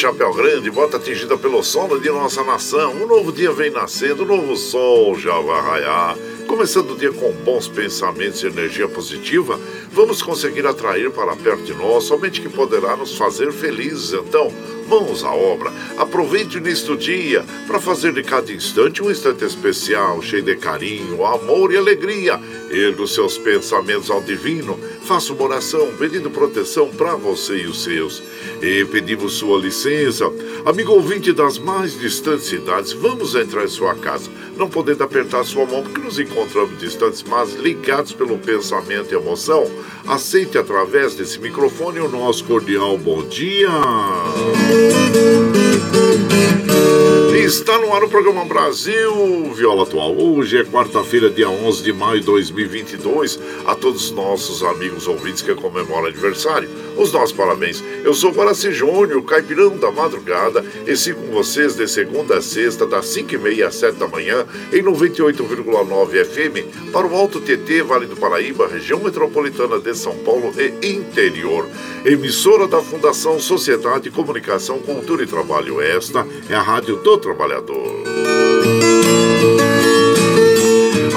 Chapéu Grande, bota atingida pelo sono de nossa nação. Um novo dia vem nascendo, um novo sol já vai raiar. Começando o dia com bons pensamentos e energia positiva, vamos conseguir atrair para perto de nós somente que poderá nos fazer felizes. Então, mãos à obra. Aproveite o dia para fazer de cada instante um instante especial, cheio de carinho, amor e alegria. Erga os seus pensamentos ao divino, faça uma oração pedindo proteção para você e os seus. E pedimos sua licença, amigo ouvinte das mais distantes cidades, vamos entrar em sua casa. Não podendo apertar sua mão porque nos encontramos distantes, mas ligados pelo pensamento e emoção. Aceite através desse microfone o nosso cordial bom dia. Está no ar o programa Brasil Viola Atual. Hoje é quarta-feira, dia 11 de maio de 2022. A todos os nossos amigos ouvintes que comemoram aniversário, os nossos parabéns. Eu sou Guaraci Júnior, caipirão da madrugada, e sigo com vocês de segunda a sexta, das 5h30 às 7 da manhã, em 98,9 FM, para o Alto TT, Vale do Paraíba, região metropolitana de São Paulo e interior. Emissora da Fundação Sociedade, Comunicação, Cultura e Trabalho. Esta é a Rádio do Trabalhador.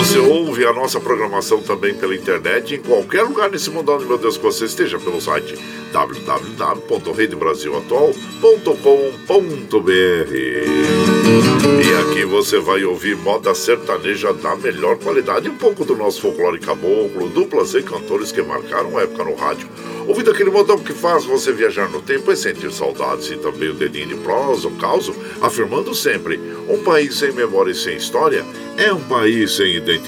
Você ouve a nossa programação também pela internet em qualquer lugar nesse mundo meu Deus, que você esteja pelo site www.redebrasilatual.com.br E aqui você vai ouvir moda sertaneja da melhor qualidade, um pouco do nosso folclore caboclo, duplas e cantores que marcaram época no rádio. Ouvindo aquele modão que faz você viajar no tempo e sentir saudades e também o dedinho de prosa, o caos, afirmando sempre, um país sem memória e sem história é um país sem identidade. Alô,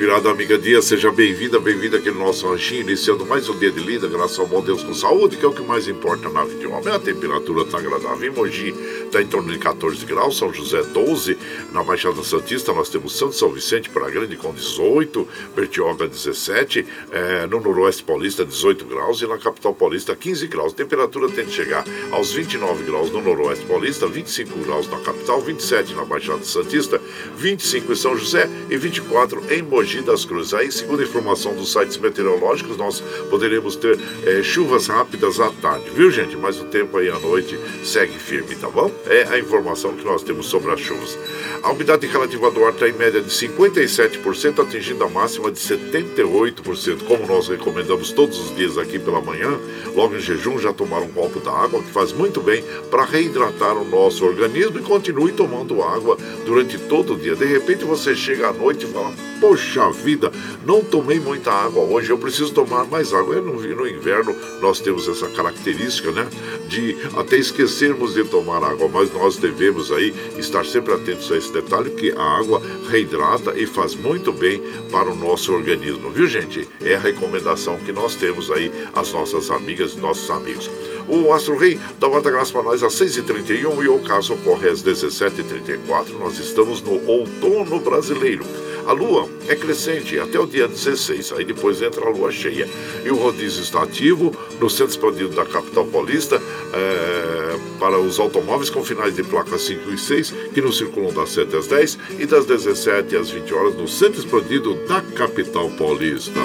Caipirada Amiga Dia, seja bem-vinda, bem-vinda aqui no nosso ranchinho, iniciando mais um dia de lida, graças ao bom Deus com saúde, que é o que mais importa na vida de homem. A temperatura está agradável em Mogi, está em torno de 14 graus, São José 12, na Baixada Santista nós temos Santo São Vicente para Grande com 18, Bertioga 17, eh, no Noroeste Paulista 18 graus e na Capital Paulista 15 graus. A temperatura tende a chegar aos 29 graus no Noroeste Paulista, 25 graus na capital, 27 na Baixada Santista, 25 em São José e 24 em Mogi das Cruzes. Aí, segundo a informação dos sites meteorológicos, nós poderemos ter eh, chuvas rápidas à tarde, viu gente? Mas o tempo aí à noite segue firme, tá bom? É a informação que nós temos sobre as chuvas. A umidade relativa do ar está em média de 57%, atingindo a máxima de 78%. Como nós recomendamos todos os dias aqui pela manhã, logo em jejum, já tomar um copo da água, que faz muito bem para reidratar o nosso organismo e continue tomando água durante todo o dia. De repente você chega à noite e fala. poxa vida, não tomei muita água hoje, eu preciso tomar mais água. no, no inverno nós temos essa característica, né? De até esquecermos de tomar água, mas nós devemos aí estar sempre atentos a esse detalhe, que a água reidrata e faz muito bem para o nosso organismo, viu gente? É a recomendação que nós temos aí, as nossas amigas e nossos amigos. O Astro Rei dá uma graça para nós às 6h31 e o caso ocorre às 17h34. Nós estamos no outono brasileiro. A lua é crescente até o dia 16, aí depois entra a lua cheia. E o rodízio está ativo no centro expandido da capital paulista é, para os automóveis com finais de placa 5 e 6, que nos circulam das 7 às 10 e das 17 às 20 horas no centro expandido da capital paulista.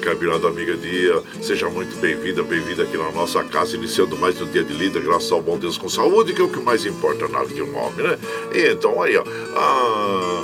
Caipirada Amiga Dia, seja muito bem-vinda, bem-vinda aqui na nossa casa, iniciando mais um dia de lida, graças ao bom Deus com saúde, que é o que mais importa na vida de um homem, né? Então aí, ó, ah,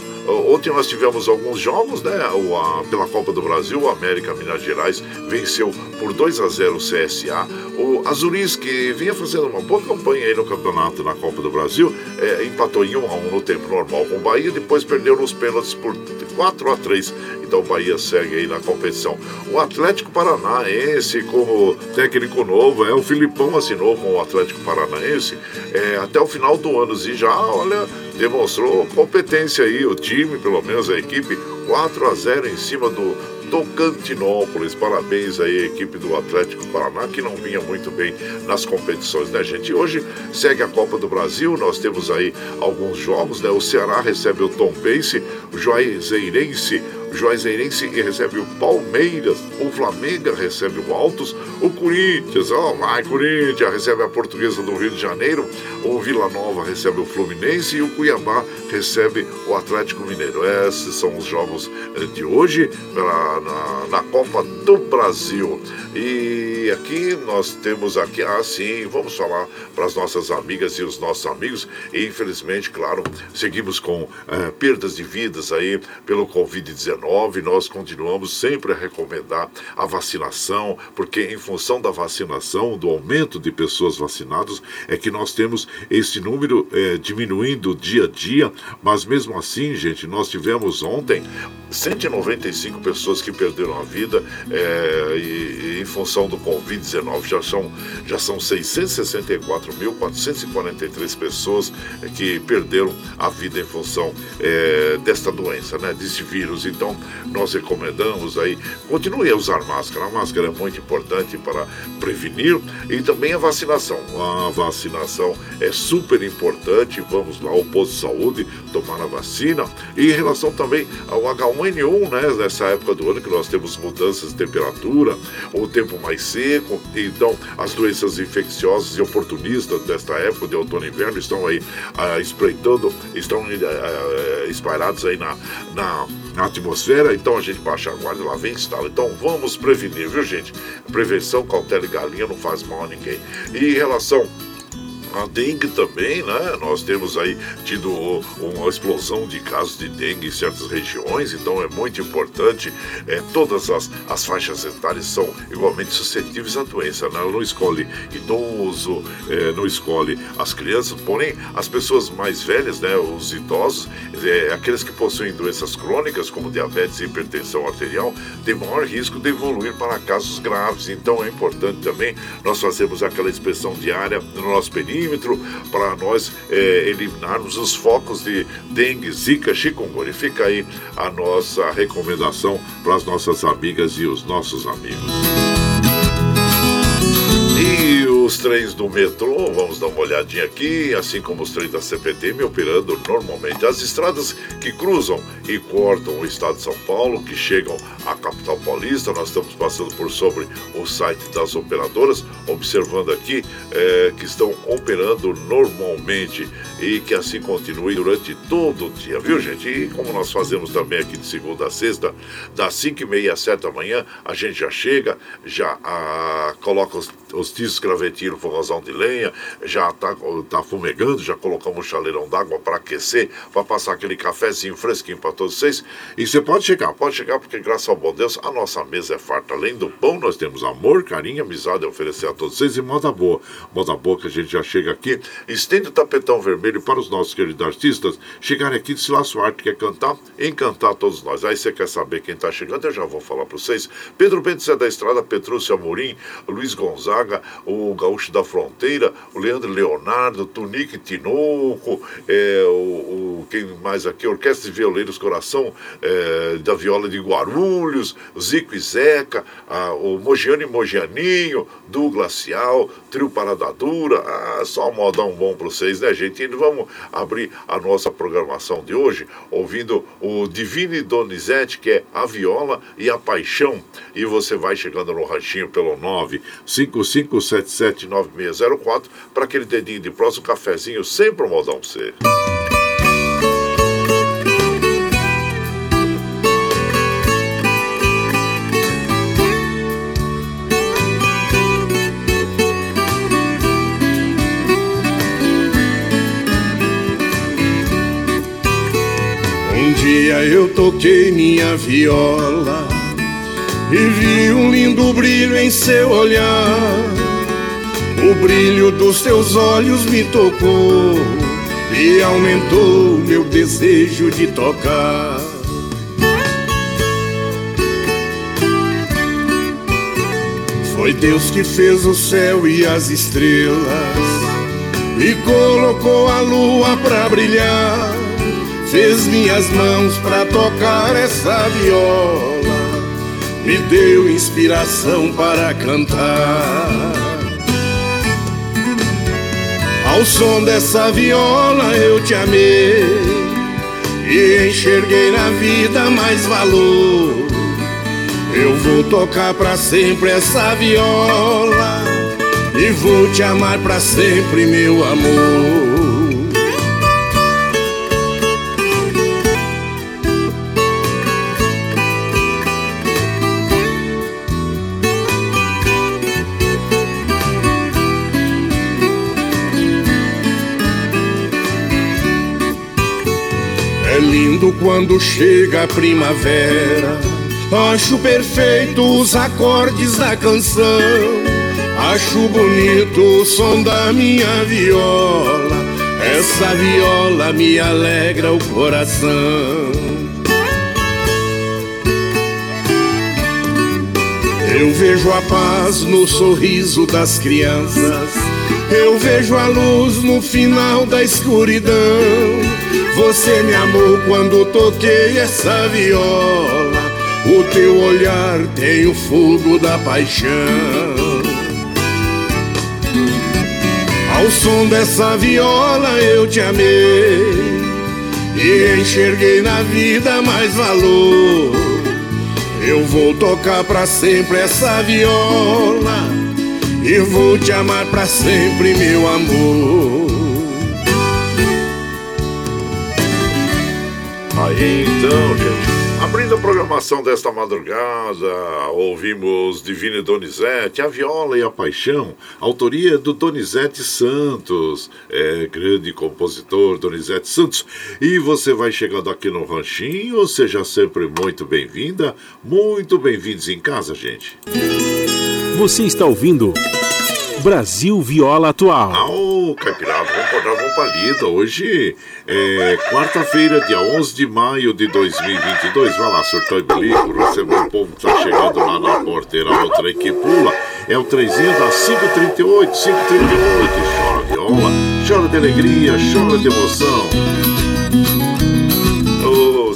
ontem nós tivemos alguns jogos, né? O, a, pela Copa do Brasil, o América Minas Gerais venceu por 2 a 0 o CSA. O Azuris, que vinha fazendo uma boa campanha aí no campeonato na Copa do Brasil, é, empatou em 1 a 1 no tempo normal com o Bahia, depois perdeu nos pênaltis por 4 a 3 então o Bahia segue aí na competição. O Atlético Paranaense, como técnico novo, é o Filipão assinou com o Atlético Paranaense é, até o final do ano e já, olha, demonstrou competência aí, o time, pelo menos a equipe, 4 a 0 em cima do Tocantinópolis. Parabéns aí à equipe do Atlético Paraná, que não vinha muito bem nas competições, né, gente? Hoje segue a Copa do Brasil, nós temos aí alguns jogos, né? O Ceará recebe o Tom Pace, o Juazeirense Juazeirense recebe o Palmeiras, o Flamengo recebe o Altos, o Corinthians, ó, oh, vai Corinthians, recebe a Portuguesa do Rio de Janeiro, o Vila Nova recebe o Fluminense e o Cuiabá recebe o Atlético Mineiro. Esses são os jogos eh, de hoje na, na, na Copa do Brasil. E aqui nós temos aqui, ah sim, vamos falar para as nossas amigas e os nossos amigos. E infelizmente, claro, seguimos com eh, perdas de vidas aí pelo Covid-19 nós continuamos sempre a recomendar a vacinação, porque em função da vacinação, do aumento de pessoas vacinadas, é que nós temos esse número é, diminuindo dia a dia, mas mesmo assim, gente, nós tivemos ontem 195 pessoas que perderam a vida é, e, e em função do Covid-19. Já são, já são 664.443 pessoas que perderam a vida em função é, desta doença, né, desse vírus. Então, nós recomendamos aí, continue a usar máscara. A máscara é muito importante para prevenir e também a vacinação. A vacinação é super importante. Vamos lá, o posto de saúde, tomar a vacina. E em relação também ao H1N1, né, nessa época do ano que nós temos mudanças de temperatura, o tempo mais seco, então as doenças infecciosas e oportunistas desta época de outono e inverno estão aí ah, espreitando, estão ah, espalhados aí na, na, na atmosfera, então a gente baixa a guarda, lá vem instala. Então vamos prevenir, viu gente? Prevenção, cautela e galinha não faz mal a ninguém. E em relação a dengue também, né? Nós temos aí tido uma explosão de casos de dengue em certas regiões, então é muito importante. É, todas as, as faixas etárias são igualmente suscetíveis à doença, né? Não escolhe idoso, é, não escolhe as crianças, porém as pessoas mais velhas, né? Os idosos, é, aqueles que possuem doenças crônicas como diabetes e hipertensão arterial, têm maior risco de evoluir para casos graves. Então é importante também nós fazermos aquela inspeção diária no nosso período milímetro para nós é, eliminarmos os focos de dengue, zika, chikungunya. Fica aí a nossa recomendação para as nossas amigas e os nossos amigos. Os trens do metrô, vamos dar uma olhadinha aqui, assim como os trens da CPTM operando normalmente. As estradas que cruzam e cortam o estado de São Paulo, que chegam à capital paulista, nós estamos passando por sobre o site das operadoras, observando aqui é, que estão operando normalmente e que assim continue durante todo o dia, viu gente? E como nós fazemos também aqui de segunda a sexta, das 5 e meia às 7 da manhã, a gente já chega, já ah, coloca os, os discos gravetinhos quentinho, fogãozão de lenha, já tá, tá fumegando, já colocamos um chaleirão d'água para aquecer, para passar aquele cafezinho fresquinho para todos vocês. E você pode chegar, pode chegar, porque graças ao bom Deus, a nossa mesa é farta. Além do pão, nós temos amor, carinho, amizade a oferecer a todos vocês e moda boa. Moda boa que a gente já chega aqui, estende o tapetão vermelho para os nossos queridos artistas chegarem aqui de sua arte quer cantar, encantar todos nós. Aí você quer saber quem está chegando, eu já vou falar para vocês. Pedro Bento Zé da Estrada, Petrúcio Amorim, Luiz Gonzaga, o Gaúcho da Fronteira, o Leandro Leonardo, Tunique Tinoco, é, o, o, quem mais aqui? Orquestra de Violeiros Coração é, da Viola de Guarulhos, Zico e Zeca, a, o Mogiano e Mogianinho, do Glacial, Trio Parada Dura, ah, só um modão bom para vocês, né, gente? E vamos abrir a nossa programação de hoje ouvindo o Divine Donizete, que é a viola e a paixão. E você vai chegando no ranchinho pelo 955779604 para aquele dedinho de próximo cafezinho, sempre um modão pra você. Toquei minha viola e vi um lindo brilho em seu olhar. O brilho dos teus olhos me tocou e aumentou meu desejo de tocar. Foi Deus que fez o céu e as estrelas e colocou a lua pra brilhar. Fez minhas mãos pra tocar essa viola, me deu inspiração para cantar. Ao som dessa viola eu te amei e enxerguei na vida mais valor. Eu vou tocar pra sempre essa viola e vou te amar pra sempre, meu amor. Lindo quando chega a primavera. Acho perfeito os acordes da canção. Acho bonito o som da minha viola. Essa viola me alegra o coração. Eu vejo a paz no sorriso das crianças. Eu vejo a luz no final da escuridão. Você me amou quando toquei essa viola. O teu olhar tem o fogo da paixão. Ao som dessa viola eu te amei e enxerguei na vida mais valor. Eu vou tocar para sempre essa viola e vou te amar para sempre, meu amor. Aí então, gente, abrindo a programação desta madrugada, ouvimos Divine Donizete, A Viola e a Paixão, autoria do Donizete Santos, é, grande compositor Donizete Santos. E você vai chegando aqui no Ranchinho, seja sempre muito bem-vinda, muito bem-vindos em casa, gente. Você está ouvindo. Brasil Viola Atual. Ah, Caipirada, vamos encontrar vamos pra lida. Hoje é quarta-feira, dia 11 de maio de 2022. Vai lá, surtou e bilico, recebeu o povo que tá chegando lá na porteira, o trem que pula. É o trenzinho da 538, 538. Chora viola, chora de alegria, chora de emoção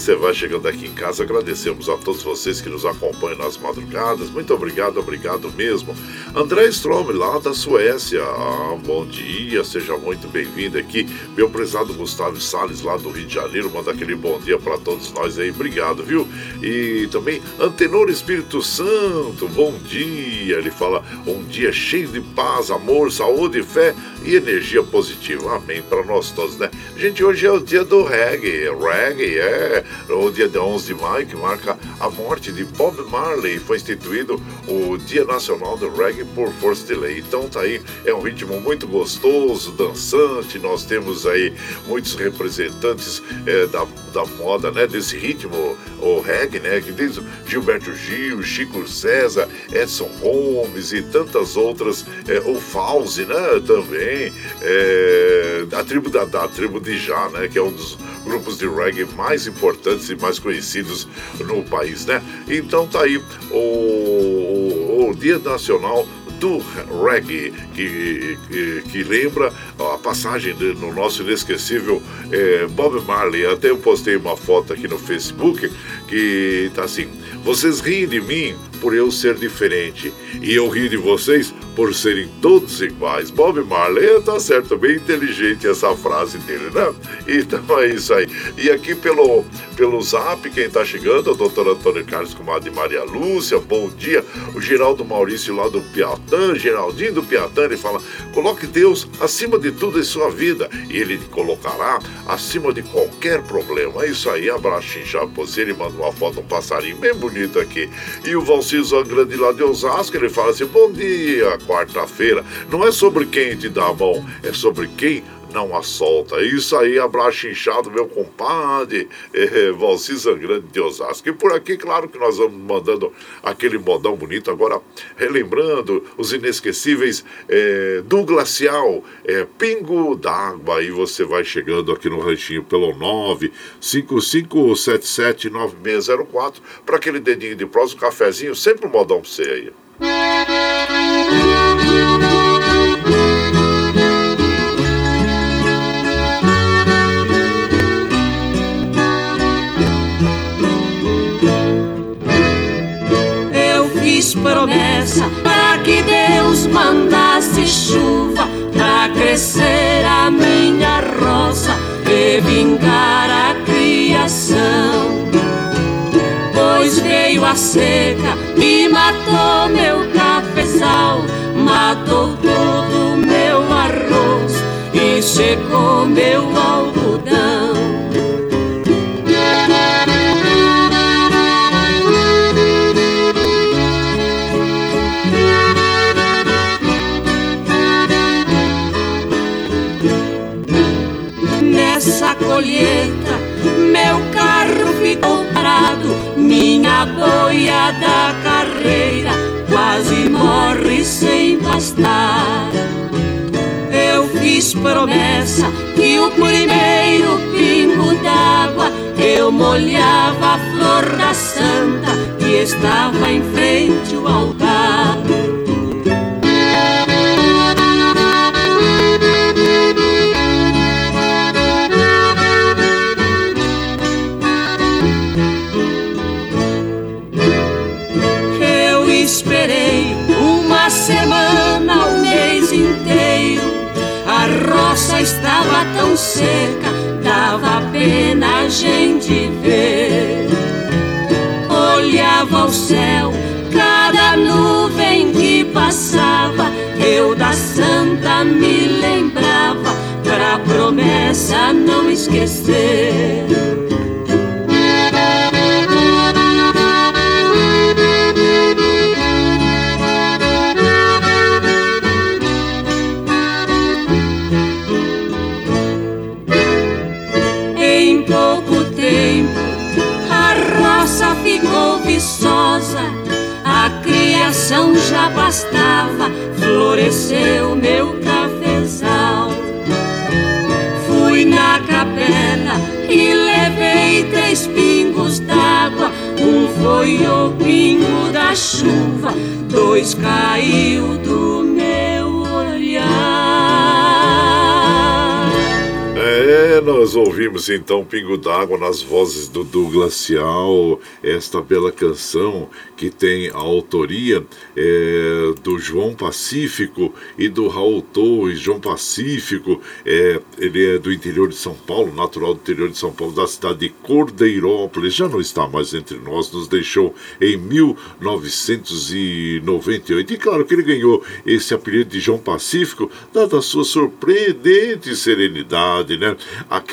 você vai chegando aqui em casa, agradecemos a todos vocês que nos acompanham nas madrugadas. Muito obrigado, obrigado mesmo. André Strom, lá da Suécia. Ah, bom dia, seja muito bem-vindo aqui. Meu prezado Gustavo Salles, lá do Rio de Janeiro, manda aquele bom dia para todos nós aí. Obrigado, viu? E também Antenor Espírito Santo, bom dia. Ele fala um dia cheio de paz, amor, saúde, fé e energia positiva. Amém para nós todos, né? Gente, hoje é o dia do reggae. Reggae é o dia de 11 de maio, que marca a morte de Bob Marley. Foi instituído o Dia Nacional do Reggae por força de lei. Então tá aí, é um ritmo muito gostoso, dançante. Nós temos aí muitos representantes é, da, da moda, né? Desse ritmo, o reggae, né? Que diz Gilberto Gil, Chico César, Edson Gomes e tantas outras. É, o Fauzi, né? Também. É, a tribo da, da tribo de Já, né? Que é um dos grupos de reggae mais importantes e mais conhecidos no país, né? Então tá aí o, o, Dia Nacional do reggae, que, que, que, lembra a passagem de, no nosso inesquecível é, Bob Marley. Até eu postei uma foto aqui no Facebook que tá assim: vocês riem de mim por eu ser diferente. E eu rio de vocês por serem todos iguais. Bob Marley tá certo, bem inteligente essa frase dele, né? Então é isso aí. E aqui pelo, pelo zap, quem tá chegando, o doutor Antônio Carlos Comadre Maria Lúcia, bom dia. O Geraldo Maurício lá do Piatã, Geraldinho do Piatã, ele fala: coloque Deus acima de tudo em sua vida e ele colocará acima de qualquer problema. É isso aí, abraço inchado você. Ele manda uma foto, um passarinho bem bonito aqui. E o Val Narciso Grande lá de Osasco, ele fala assim: Bom dia, quarta-feira. Não é sobre quem te dá a mão, é sobre quem não a solta. Isso aí, abraço inchado, meu compadre, é, Valci Grande de Osasco. E por aqui, claro que nós vamos mandando aquele modão bonito. Agora, relembrando os inesquecíveis é, do Glacial, é, Pingo d'Água. Aí você vai chegando aqui no ranchinho pelo 955779604 para aquele dedinho de prosa, um cafezinho, sempre um modão pra você aí. Promessa para que Deus mandasse chuva para crescer a minha roça e vingar a criação. Pois veio a seca e matou meu cafezal, matou todo meu arroz e secou meu algodão. Colheita, meu carro ficou parado, minha boia da carreira quase morre sem pastar. Eu fiz promessa que o primeiro pingo d'água eu molhava a flor da santa que estava em frente ao altar. Estava tão seca, dava pena a gente ver. Olhava o céu, cada nuvem que passava, eu da santa me lembrava, pra promessa não esquecer. Bastava, floresceu meu cafezal. Fui na capela e levei três pingos d'água. Um foi o pingo da chuva, dois caiu do meu nós ouvimos então Pingo d'Água nas vozes do Douglas Cial, esta bela canção que tem a autoria é, do João Pacífico e do Raul Torres. João Pacífico, é, ele é do interior de São Paulo, natural do interior de São Paulo, da cidade de Cordeirópolis, já não está mais entre nós, nos deixou em 1998. E claro que ele ganhou esse apelido de João Pacífico, dada a sua surpreendente serenidade, né?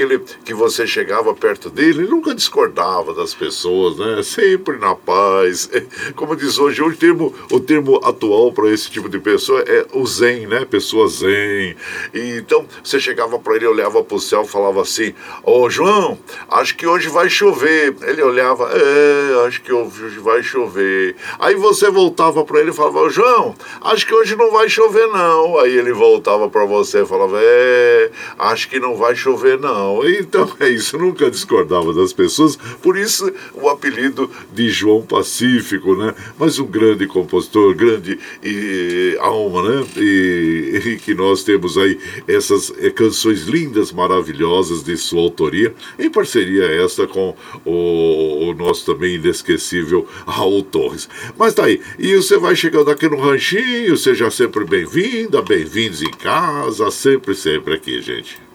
Aquele que você chegava perto dele, ele nunca discordava das pessoas, né? Sempre na paz. Como diz hoje, o termo, o termo atual para esse tipo de pessoa é o zen, né? Pessoa zen. E, então, você chegava para ele, olhava para o céu e falava assim: Ô oh, João, acho que hoje vai chover. Ele olhava, é, acho que hoje vai chover. Aí você voltava para ele e falava: oh, João, acho que hoje não vai chover não. Aí ele voltava para você e falava: É, acho que não vai chover não. Então é isso, nunca discordava das pessoas, por isso o apelido de João Pacífico, né? Mas um grande compositor, grande e, alma, né? E, e, que nós temos aí essas é, canções lindas, maravilhosas de sua autoria, em parceria esta com o, o nosso também inesquecível Raul Torres. Mas tá aí, e você vai chegando aqui no ranchinho, seja sempre bem-vinda, bem-vindos em casa, sempre, sempre aqui, gente.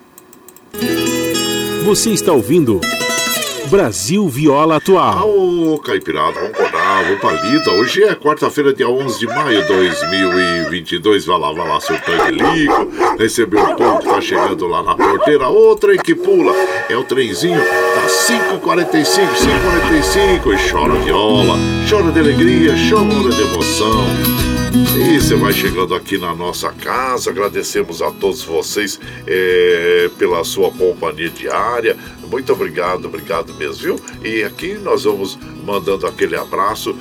Você está ouvindo Brasil Viola Atual. Ô, Caipirada, vamos acordar, vamos pra lida. Hoje é quarta-feira, dia 11 de maio de 2022. Vai lá, vai lá, seu tanque lico. Recebeu o povo que tá chegando lá na porteira. Outra que pula. É o trenzinho da 545, 545. E chora viola, chora de alegria, chora de emoção. E você vai chegando aqui na nossa casa, agradecemos a todos vocês é, pela sua companhia diária. Muito obrigado, obrigado mesmo, viu? E aqui nós vamos mandando aquele abraço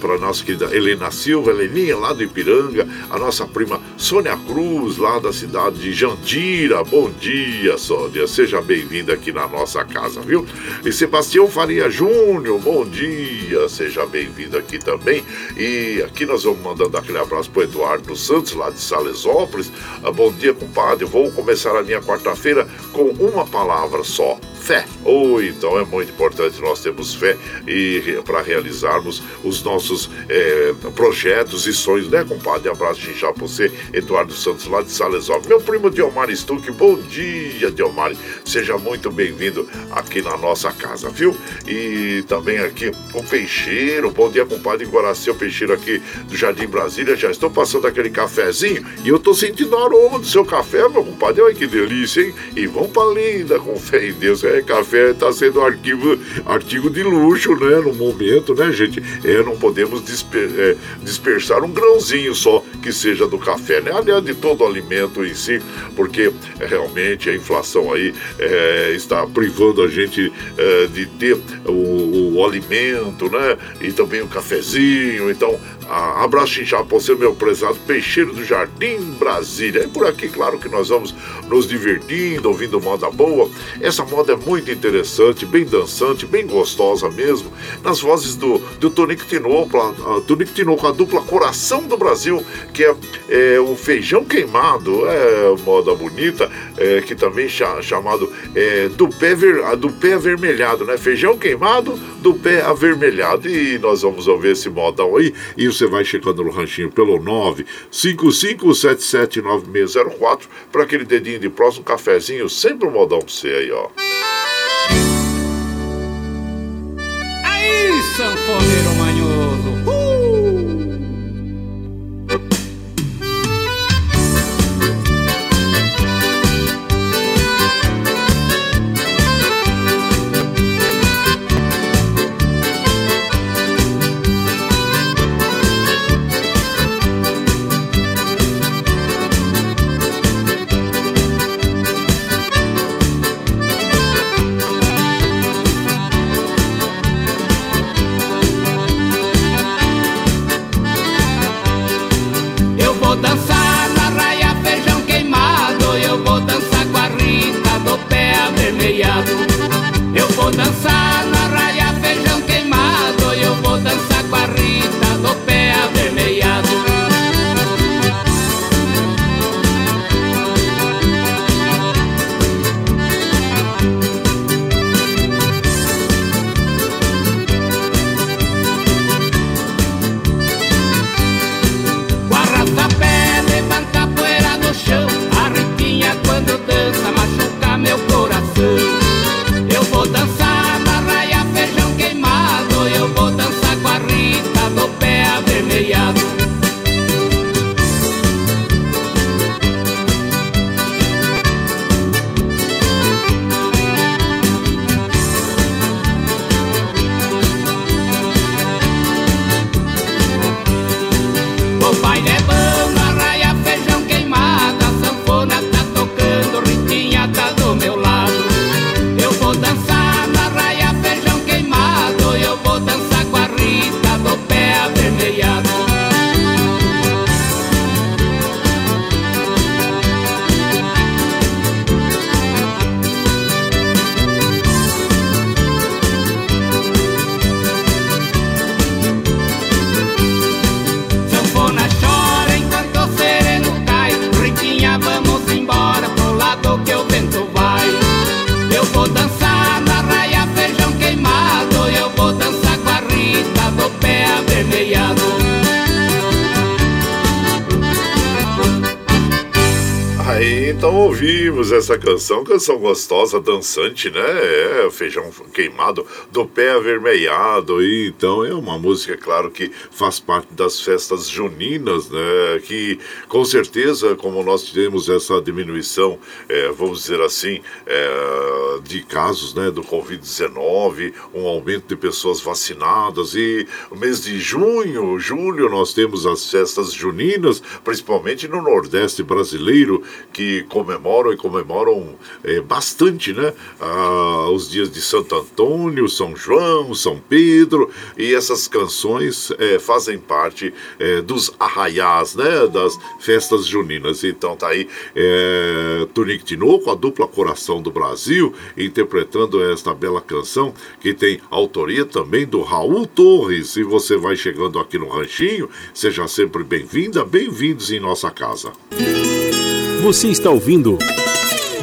para a nossa querida Helena Silva, Heleninha lá do Ipiranga, a nossa prima Sônia Cruz, lá da cidade de Jandira. Bom dia, Sônia, seja bem-vinda aqui na nossa casa, viu? E Sebastião Faria Júnior, bom dia, seja bem-vindo aqui também. E aqui nós vamos mandando aquele abraço para Eduardo Santos, lá de Salesópolis. Ah, bom dia, compadre. Vou começar a minha quarta-feira com uma palavra só: fé. Ou oh, então é muito importante nós termos fé e para realizarmos os nossos é, projetos e sonhos, né, compadre? Abraço de para você, Eduardo Santos, lá de Salesópolis. Meu primo Diomar Stuck, bom dia, Diomar. Seja muito bem-vindo aqui na nossa casa, viu? E também aqui o Peixeiro, bom dia, compadre Guaracê, o Peixeiro aqui do Jardim Brasília. Já estou passando aquele cafezinho e eu tô sentindo o aroma do seu café, meu compadre. Olha que delícia, hein? E vamos pra linda, com fé em Deus. É, café tá sendo arquivo, artigo de luxo, né? No momento, né, gente? É, não podemos disper, é, dispersar um grãozinho só que seja do café, né? Aliás, de todo alimento em si, porque é, realmente a inflação aí é, está privando a gente é, de ter o, o, alimento, né? E também o cafezinho. Então, a, abraço inchado para você, meu prezado peixeiro do Jardim Brasília. É por aqui, claro, que nós vamos nos divertindo, ouvindo moda boa. Essa moda é muito interessante, bem dançante, bem gostosa mesmo. Nas vozes do, do Tonico Tinoco, Tonico Tinoco, a dupla Coração do Brasil, que é, é o feijão queimado, é moda bonita, é, que também é chamado é, do, pé ver, do pé avermelhado, né? Feijão queimado do pé avermelhado. E nós vamos ouvir esse modão aí. E você vai chegando no ranchinho pelo 955779604 para aquele dedinho de próximo, cafezinho, sempre um modão pra você aí, ó. Sanfoneiro canção, canção gostosa, dançante, né? É, feijão queimado, do pé avermelhado. E, então é uma música, claro, que faz parte das festas juninas, né? Que com certeza, como nós tivemos essa diminuição, é, vamos dizer assim, é, de casos né, do Covid-19, um aumento de pessoas vacinadas. E no mês de junho, julho, nós temos as festas juninas, principalmente no Nordeste brasileiro, que comemoram e comemoram é, bastante, né? Os dias de Santo Antônio, São João, São Pedro, e essas canções é, fazem parte é, dos arraiás, né? Das festas juninas. Então tá aí é, Tunique Tinoco, a dupla Coração do Brasil, interpretando esta bela canção que tem autoria também do Raul Torres. E você vai chegando aqui no Ranchinho, seja sempre bem-vinda, bem-vindos em nossa casa. Você está ouvindo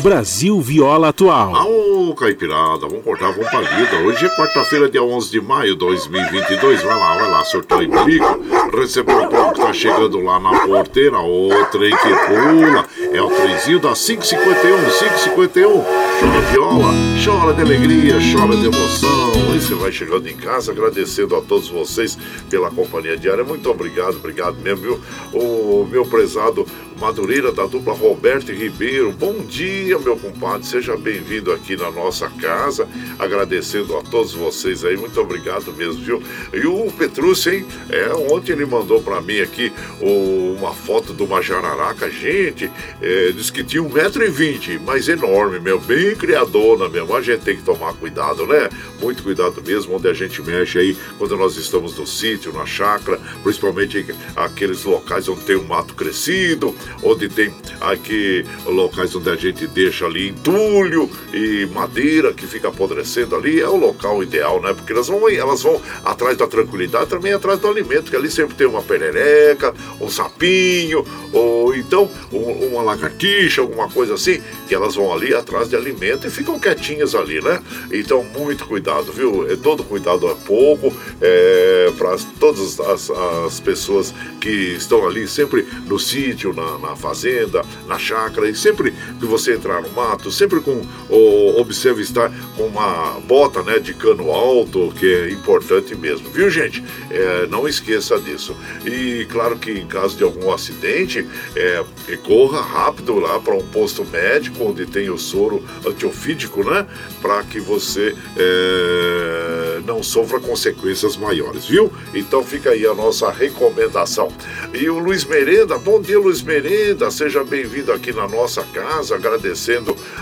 Brasil Viola Atual. Ô, Caipirada, vamos cortar, vamos pra lida. Hoje é quarta-feira, dia 11 de maio de 2022. Vai lá, vai lá, sorteio e bico. Recebeu o pão que tá chegando lá na porteira. O trem que pula. É o trenzinho da 551, 551. Chora viola, chora de alegria, chora de emoção. E você vai chegando em casa agradecendo a todos vocês pela companhia diária. Muito obrigado, obrigado mesmo, viu? O meu prezado Madureira da dupla Roberto Ribeiro. Bom dia, meu compadre. Seja bem-vindo aqui na nossa casa. Agradecendo a todos vocês aí. Muito obrigado mesmo, viu? E o Petrúcio, hein? É, ontem ele mandou para mim aqui uma foto de uma jararaca. Gente, é, disse que tinha 1,20m, mas enorme, meu. Bem criadona mesmo. A gente tem que tomar cuidado, né? Muito cuidado mesmo onde a gente mexe aí quando nós estamos no sítio, na chácara, principalmente aqueles locais onde tem um mato crescido onde tem aqui locais onde a gente deixa ali entulho e madeira que fica apodrecendo ali, é o local ideal, né? Porque elas vão, elas vão atrás da tranquilidade, também atrás do alimento, que ali sempre tem uma perereca, um sapinho, ou então uma lagartixa, alguma coisa assim, que elas vão ali atrás de alimento e ficam quietinhas ali, né? Então, muito cuidado, viu? É, todo cuidado é pouco, é, para todas as, as pessoas que estão ali sempre no sítio, na, na, fazenda, na chácara, e sempre que você entrar no mato, sempre com o, observe estar com uma bota né, de cano alto, que é importante mesmo, viu gente? É, não esqueça disso. E claro que em caso de algum acidente, é, corra rápido lá para um posto médico onde tem o soro antiofídico, né? Para que você é, não sofra consequências maiores, viu? Então fica aí a nossa recomendação. E o Luiz Merenda, bom dia Luiz Merenda seja bem-vindo aqui na nossa casa, agradecendo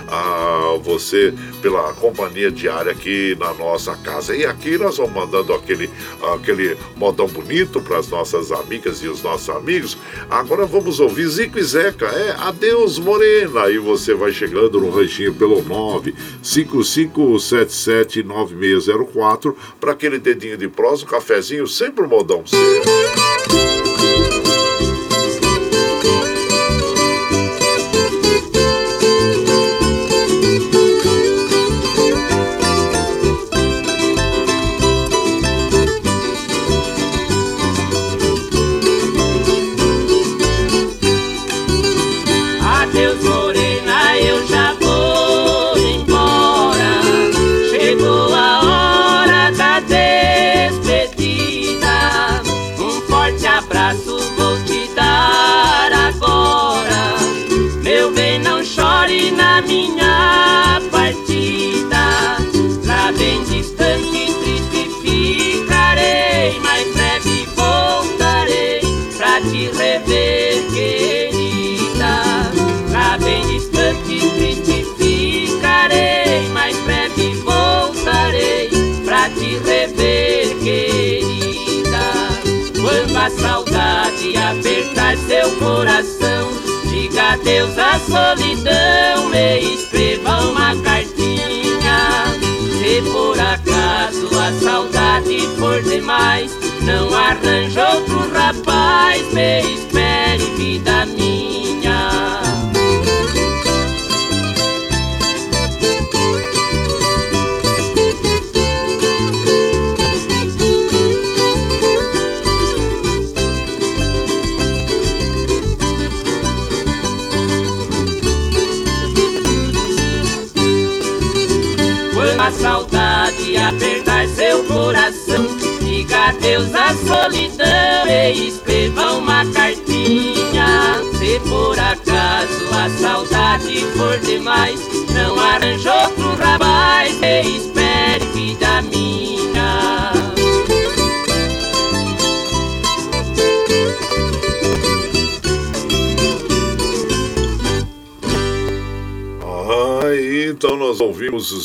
a você pela companhia diária aqui na nossa casa. E aqui nós vamos mandando aquele, aquele modão bonito para as nossas amigas e os nossos amigos. Agora vamos ouvir Zico e Zeca, é Adeus Morena. E você vai chegando no ranchinho pelo 955779604 para aquele dedinho de prosa, um cafezinho, sempre um modão seu.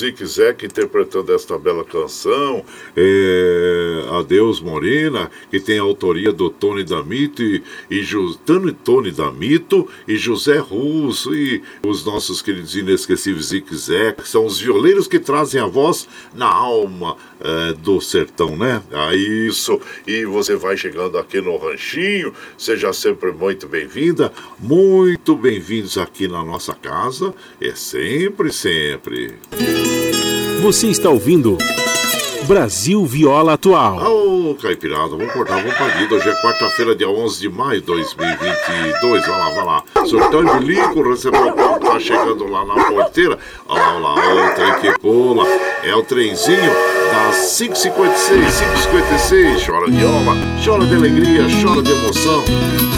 Zique Zek interpretando esta bela canção, é, Adeus Morena, que tem a autoria do Tony Damito e, e Tony, Tony Damito e José Russo e os nossos queridos inesquecíveis Zique Zek, são os violeiros que trazem a voz na alma é, do sertão, né? É isso, e você vai chegando aqui no Ranchinho, seja sempre muito bem-vinda, muito bem-vindos aqui na nossa casa, é sempre, sempre. Você está ouvindo Brasil Viola Atual. Oh, Caipirada, vamos cortar, vamos pra vida. Hoje é quarta-feira, dia 11 de maio de 2022. Vai lá, vai lá. Surtão de Lico, recebeu o pau, tá chegando lá na porteira. Olha lá, olha lá, o trem que pula. É o trenzinho das 5h56, 5h56. Chora de viola, chora de alegria, chora de emoção.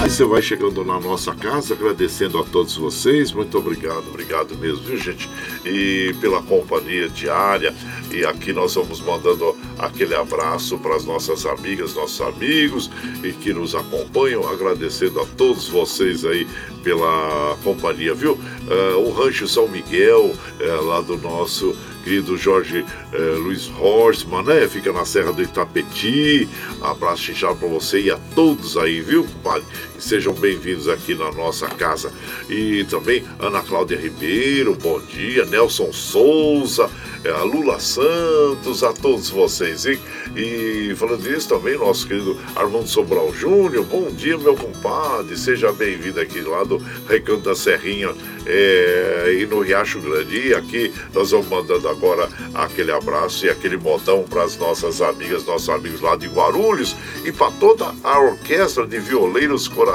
Aí você vai chegando na nossa casa, agradecendo a todos vocês. Muito obrigado, obrigado mesmo, viu, gente? E pela companhia diária. E aqui nós vamos mandando aquele abraço para as nossas amigas, nossos amigos e que nos acompanham, agradecendo a todos vocês aí pela companhia, viu? Uh, o Rancho São Miguel, uh, lá do nosso querido Jorge eh, Luiz Horstman, né? Fica na Serra do Itapeti. Abraço inchado para você e a todos aí, viu, compadre? Sejam bem-vindos aqui na nossa casa. E também Ana Cláudia Ribeiro, bom dia. Nelson Souza, é, a Lula Santos, a todos vocês, hein? E falando nisso também, nosso querido Armando Sobral Júnior, bom dia, meu compadre. Seja bem-vindo aqui lá do Recanto da Serrinha é, e no Riacho Grande. E aqui nós vamos mandando agora aquele abraço e aquele modão para as nossas amigas, nossos amigos lá de Guarulhos e para toda a orquestra de violeiros Coração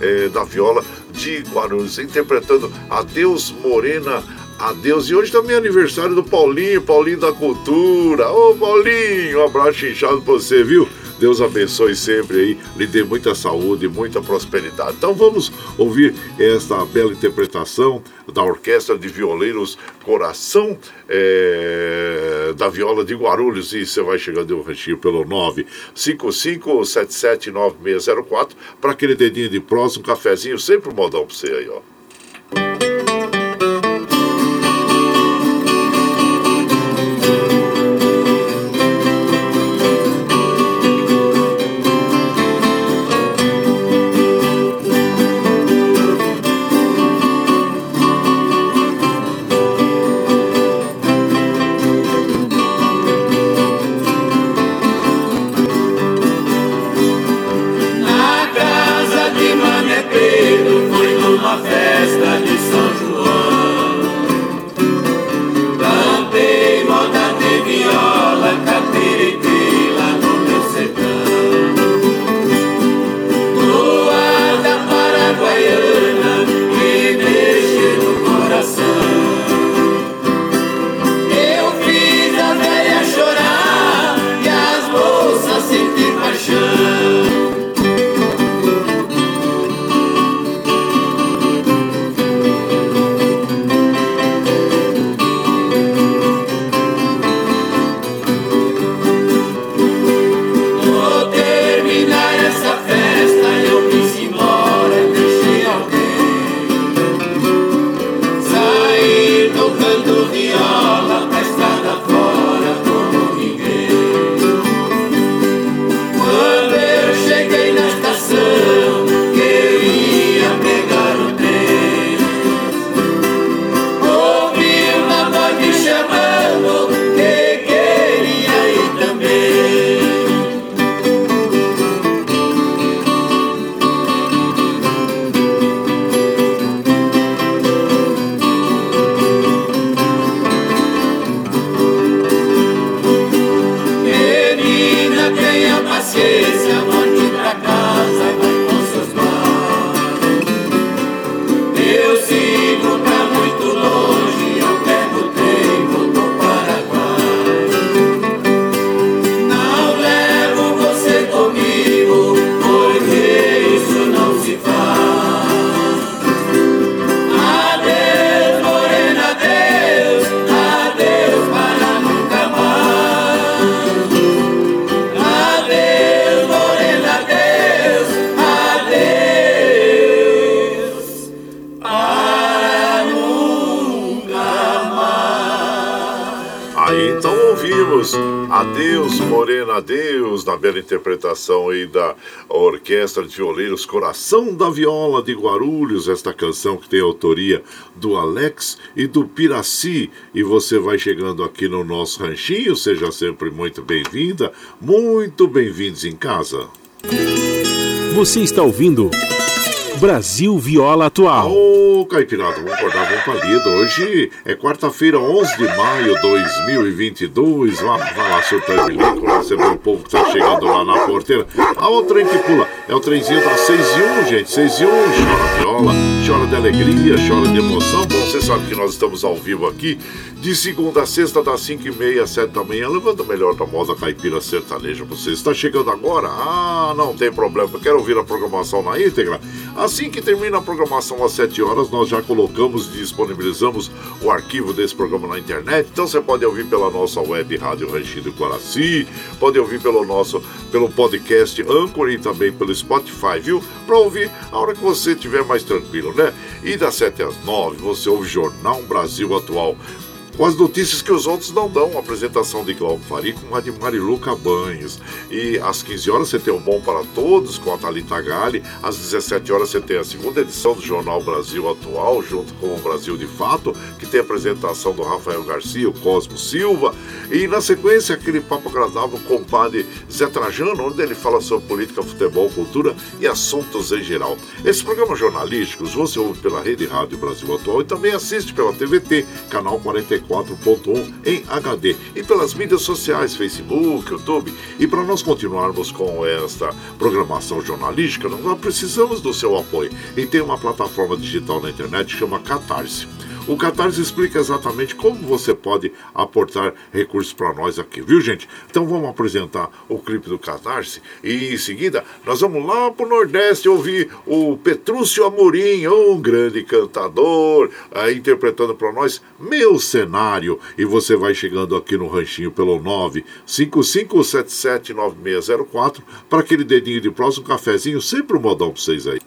é, da Viola de Guarulhos, interpretando Adeus Morena Adeus. E hoje também é aniversário do Paulinho, Paulinho da Cultura. Ô Paulinho, um abraço inchado pra você, viu? Deus abençoe sempre aí, lhe dê muita saúde, muita prosperidade. Então vamos ouvir esta bela interpretação da Orquestra de Violeiros Coração é, da Viola de Guarulhos. E você vai chegando no ranchinho pelo 955779604 para aquele dedinho de próximo, um cafezinho, sempre um modão pra você aí, ó. Aí da Orquestra de Violeiros Coração da Viola de Guarulhos, esta canção que tem autoria do Alex e do Piraci. E você vai chegando aqui no nosso ranchinho, seja sempre muito bem-vinda, muito bem-vindos em casa. Você está ouvindo Brasil Viola Atual. Ô, oh, Caipirada, vamos acordar, vamos palido. Hoje é quarta-feira, 11 de maio de 2022. Vá, vai lá, bilico, lá você vê o povo que tá chegando lá na porteira. Ah, o trem que pula. É o trenzinho das 6 e 1, gente. 6 e 1. Chora viola, chora de alegria, chora de emoção. Bom, você sabe que nós estamos ao vivo aqui de segunda a sexta, das 5 e meia às 7 da manhã. Levanta melhor da moda caipira sertaneja. Você está chegando agora? Ah, não tem problema. Quero ouvir a programação na íntegra? Assim que termina a programação às 7 horas, nós já colocamos e disponibilizamos o arquivo desse programa na internet. Então você pode ouvir pela nossa web Rádio Ranchido Guaraci, pode ouvir pelo nosso pelo podcast Anchor e também pelo Spotify, viu? Para ouvir a hora que você estiver mais tranquilo, né? E das 7 às 9 você ouve Jornal Brasil Atual com as notícias que os outros não dão. A apresentação de Glauco Fari com a de Marilu Cabanhos. E às 15 horas você tem o Bom para Todos com a Thalita Gale. Às 17 horas você tem a segunda edição do Jornal Brasil Atual, junto com o Brasil de Fato, que tem a apresentação do Rafael Garcia, o Cosmo Silva. E na sequência, aquele papo agradável com o padre Zé Trajano, onde ele fala sobre política, futebol, cultura e assuntos em geral. Esses programas jornalísticos você ouve pela Rede Rádio Brasil Atual e também assiste pela TVT, canal 44 4.1 em HD e pelas mídias sociais, Facebook, YouTube. E para nós continuarmos com esta programação jornalística, nós precisamos do seu apoio. E tem uma plataforma digital na internet que chama Catarse. O Catarse explica exatamente como você pode aportar recursos para nós aqui, viu gente? Então vamos apresentar o clipe do Catarse e em seguida nós vamos lá para o Nordeste ouvir o Petrúcio Amorim, um grande cantador, aí, interpretando para nós Meu Cenário. E você vai chegando aqui no ranchinho pelo 955779604 para aquele dedinho de próximo, cafezinho, sempre um modão para vocês aí.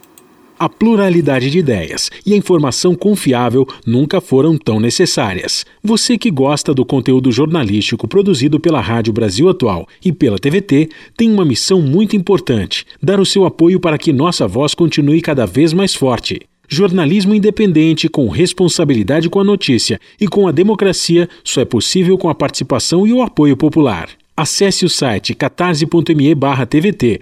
A pluralidade de ideias e a informação confiável nunca foram tão necessárias. Você que gosta do conteúdo jornalístico produzido pela Rádio Brasil Atual e pela TVT tem uma missão muito importante: dar o seu apoio para que nossa voz continue cada vez mais forte. Jornalismo independente, com responsabilidade com a notícia e com a democracia, só é possível com a participação e o apoio popular. Acesse o site catarse.me/tvt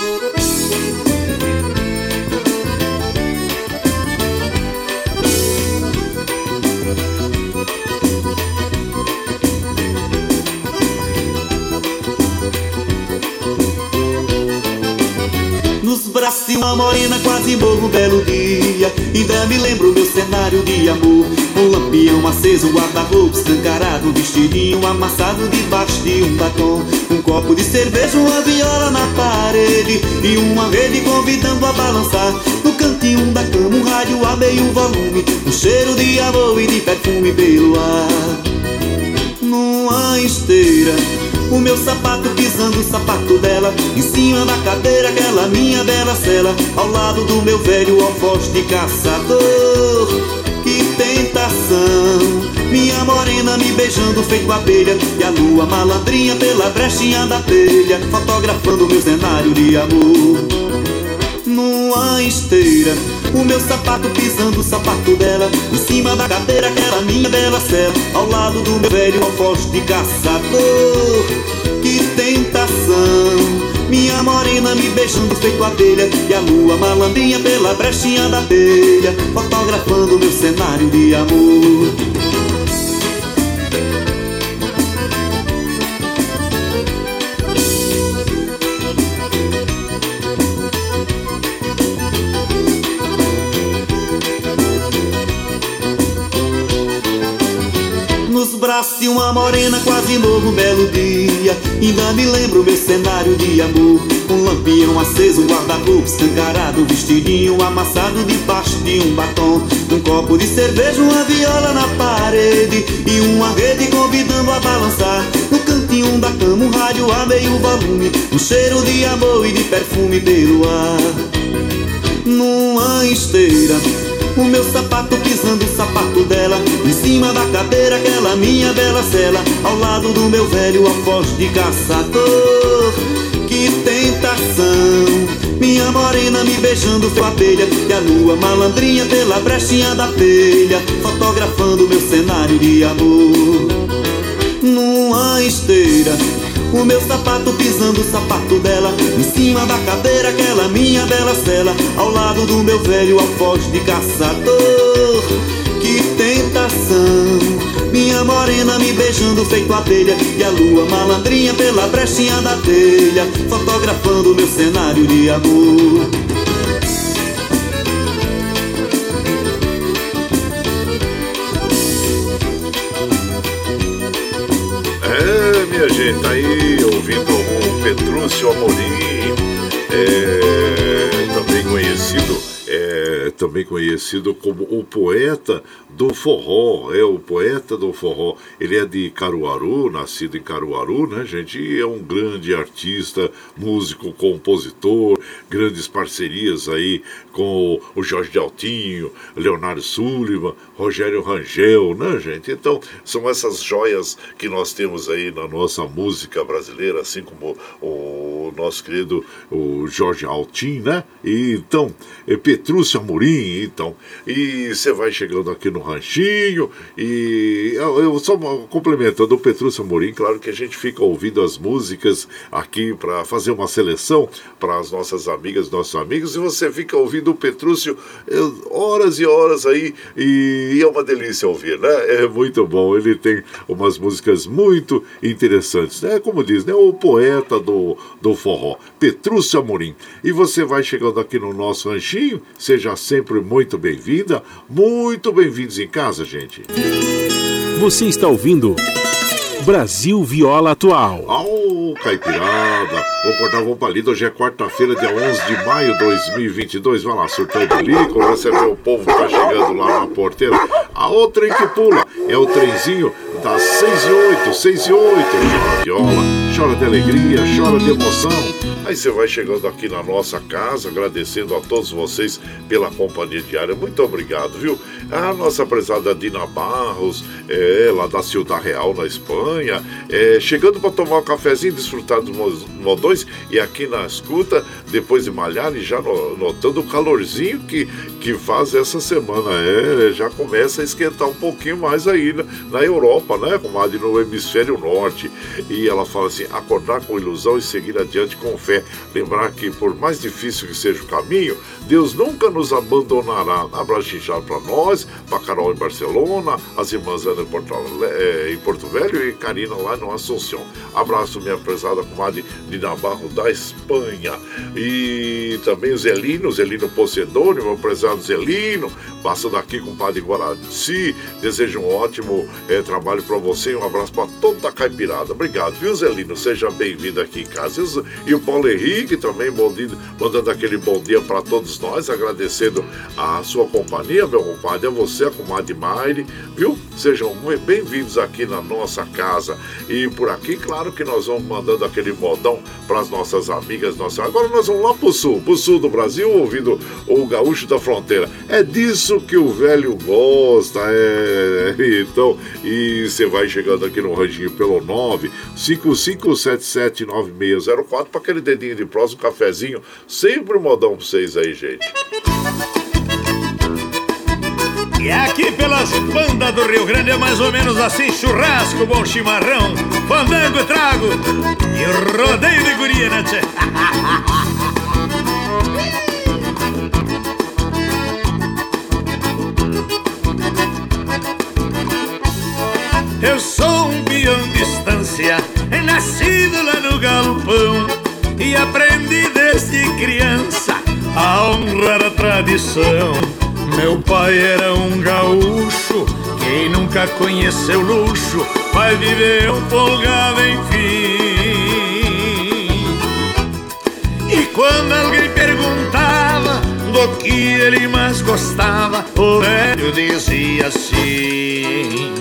Uma morena quase morro um belo dia. Ainda me lembro meu cenário de amor. Um lampião aceso, um guarda-roupa escancarado Um vestidinho amassado debaixo de um batom. Um copo de cerveja, uma viola na parede. E uma rede convidando a balançar. No cantinho da cama, um rádio a meio volume. Um cheiro de amor e de perfume pelo ar. Numa esteira o meu sapato pisando o sapato dela Em cima da cadeira aquela minha bela cela Ao lado do meu velho alfoz de caçador. Que tentação! Minha morena me beijando feito abelha E a lua malandrinha pela brechinha da telha Fotografando meu cenário de amor numa esteira. O meu sapato pisando o sapato dela Em cima da cadeira aquela minha bela cela. Ao lado do meu velho alfoz de caçador. Que tentação. Minha morena me beijando feito abelha. E a lua malandrinha pela brechinha da telha. Fotografando meu cenário de amor morena quase novo belo dia. Ainda me lembro meu cenário de amor. Um lampião aceso, um guarda-roupa escancarado Um vestidinho amassado debaixo de um batom. Um copo de cerveja, uma viola na parede E uma rede convidando a balançar. No cantinho da cama, um rádio a meio volume, um cheiro de amor e de perfume pelo ar. Numa esteira, o meu sapato pisando o sapato dela, em cima da cadeira, aquela minha bela cela, ao lado do meu velho alfoz de caçador. Que tentação! Minha morena me beijando foi abelha E a lua malandrinha pela brechinha da telha Fotografando meu cenário de amor Numa esteira o meu sapato pisando o sapato dela Em cima da cadeira, aquela minha bela cela Ao lado do meu velho alfoz de caçador. Que tentação minha morena me beijando feito abelha E a lua malandrinha pela brechinha da telha Fotografando meu cenário de amor minha gente, aí ouvindo o Petrúcio Amorim, é, também conhecido, é, também conhecido como o poeta do forró, é o poeta do forró. Ele é de Caruaru, nascido em Caruaru, né, gente? E é um grande artista, músico, compositor, grandes parcerias aí com o Jorge de Altinho, Leonardo Sullivan, Rogério Rangel, né, gente? Então, são essas joias que nós temos aí na nossa música brasileira, assim como o nosso querido o Jorge Altim, né? E, então, é Petrúcio Amorim, então. E você vai chegando aqui no ranchinho. E eu, eu só complementando o Petrúcio Amorim, claro que a gente fica ouvindo as músicas aqui para fazer uma seleção para as nossas amigas, nossos amigos, e você fica ouvindo o Petrúcio horas e horas aí, e é uma delícia ouvir, né? É muito bom, ele tem umas músicas muito interessantes, né? Como diz, né? O poeta do, do forró, Petrúcio Amorim. E você vai chegando aqui no nosso ranchinho, seja sempre muito bem-vinda, muito bem-vindos em casa, gente. Você está ouvindo Brasil Viola Atual. Ao Caipirada, vou cortar vou. Hoje é quarta-feira, dia 11 de maio de 2022. Vai lá, surtando quando você vê o povo que tá chegando lá na porteira. A outra que pula é o trenzinho das 6 e 8, 6 e 8. Chora viola, chora de alegria, chora de emoção. Aí você vai chegando aqui na nossa casa, agradecendo a todos vocês pela companhia diária. Muito obrigado, viu? A nossa prezada Dina Barros, é, lá da Ciudad Real, na Espanha, é, chegando para tomar um cafezinho, desfrutar dos modões e aqui na escuta, depois de malhar e já notando o calorzinho que, que faz essa semana. É, já começa a esquentar um pouquinho mais aí na, na Europa, né, comadre, no hemisfério norte. E ela fala assim: acordar com ilusão e seguir adiante com fé. Lembrar que, por mais difícil que seja o caminho, Deus nunca nos abandonará. Abraço para nós, para Carol em Barcelona, as irmãs Ana em Porto, é, em Porto Velho e Karina lá no Assunção. Abraço, minha prezada comadre de Navarro da Espanha. E também o Zelino, o Zelino Pocedônio, meu prezado Zelino, passando aqui com o Padre Guaraci. Desejo um ótimo é, trabalho para você e um abraço para toda a caipirada. Obrigado, viu, Zelino? Seja bem-vindo aqui em casa. E o Paulo Henrique também mandando aquele bom dia para todos nós, agradecendo a sua companhia, meu compadre, a você, a comadre Maire, viu? Sejam bem-vindos aqui na nossa casa. E por aqui, claro que nós vamos mandando aquele modão para as nossas amigas. Nossas... Agora nós vamos lá pro sul, pro sul do Brasil, ouvindo o Gaúcho da Fronteira. É disso que o velho gosta, é. Então, e você vai chegando aqui no ranginho pelo 955779604 para aquele dedinho de próximo, um cafezinho. Sempre um modão para vocês aí, gente. E aqui pelas bandas do Rio Grande é mais ou menos assim: churrasco, bom chimarrão, fandango e trago e rodeio de guria, né, tchê? Eu sou um peão de estância, nascido lá no galpão e aprendi desde criança a honrar a tradição. Meu pai era um gaúcho, quem nunca conheceu luxo vai viver um folgado enfim. E quando alguém perguntava do que ele mais gostava, o velho dizia assim: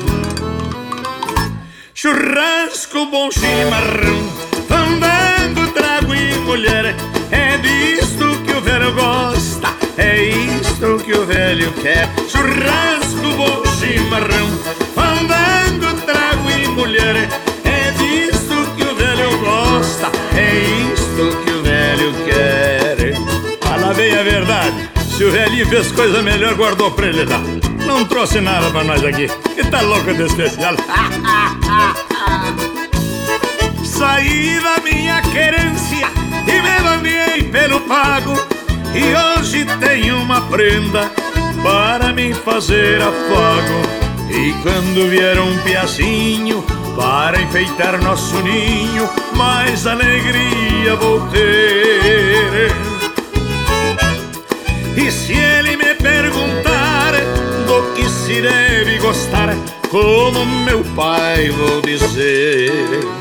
Churrasco, bom chimarrão, fandango, trago e mulher. É disto que o velho gosta, é isto que o velho quer. Churrasco, bom chimarrão, fandango, trago e mulher. É disto que o velho gosta, é isto que o velho quer. Fala bem a verdade, se o velhinho fez coisa melhor, guardou pra ele dar. Não trouxe nada pra nós aqui, que tá louco de especial. Saí da minha querência e me banhei pelo pago. E hoje tenho uma prenda para me fazer afago. E quando vier um piacinho para enfeitar nosso ninho, mais alegria vou ter. E se ele me perguntar do que se deve gostar, como meu pai vou dizer.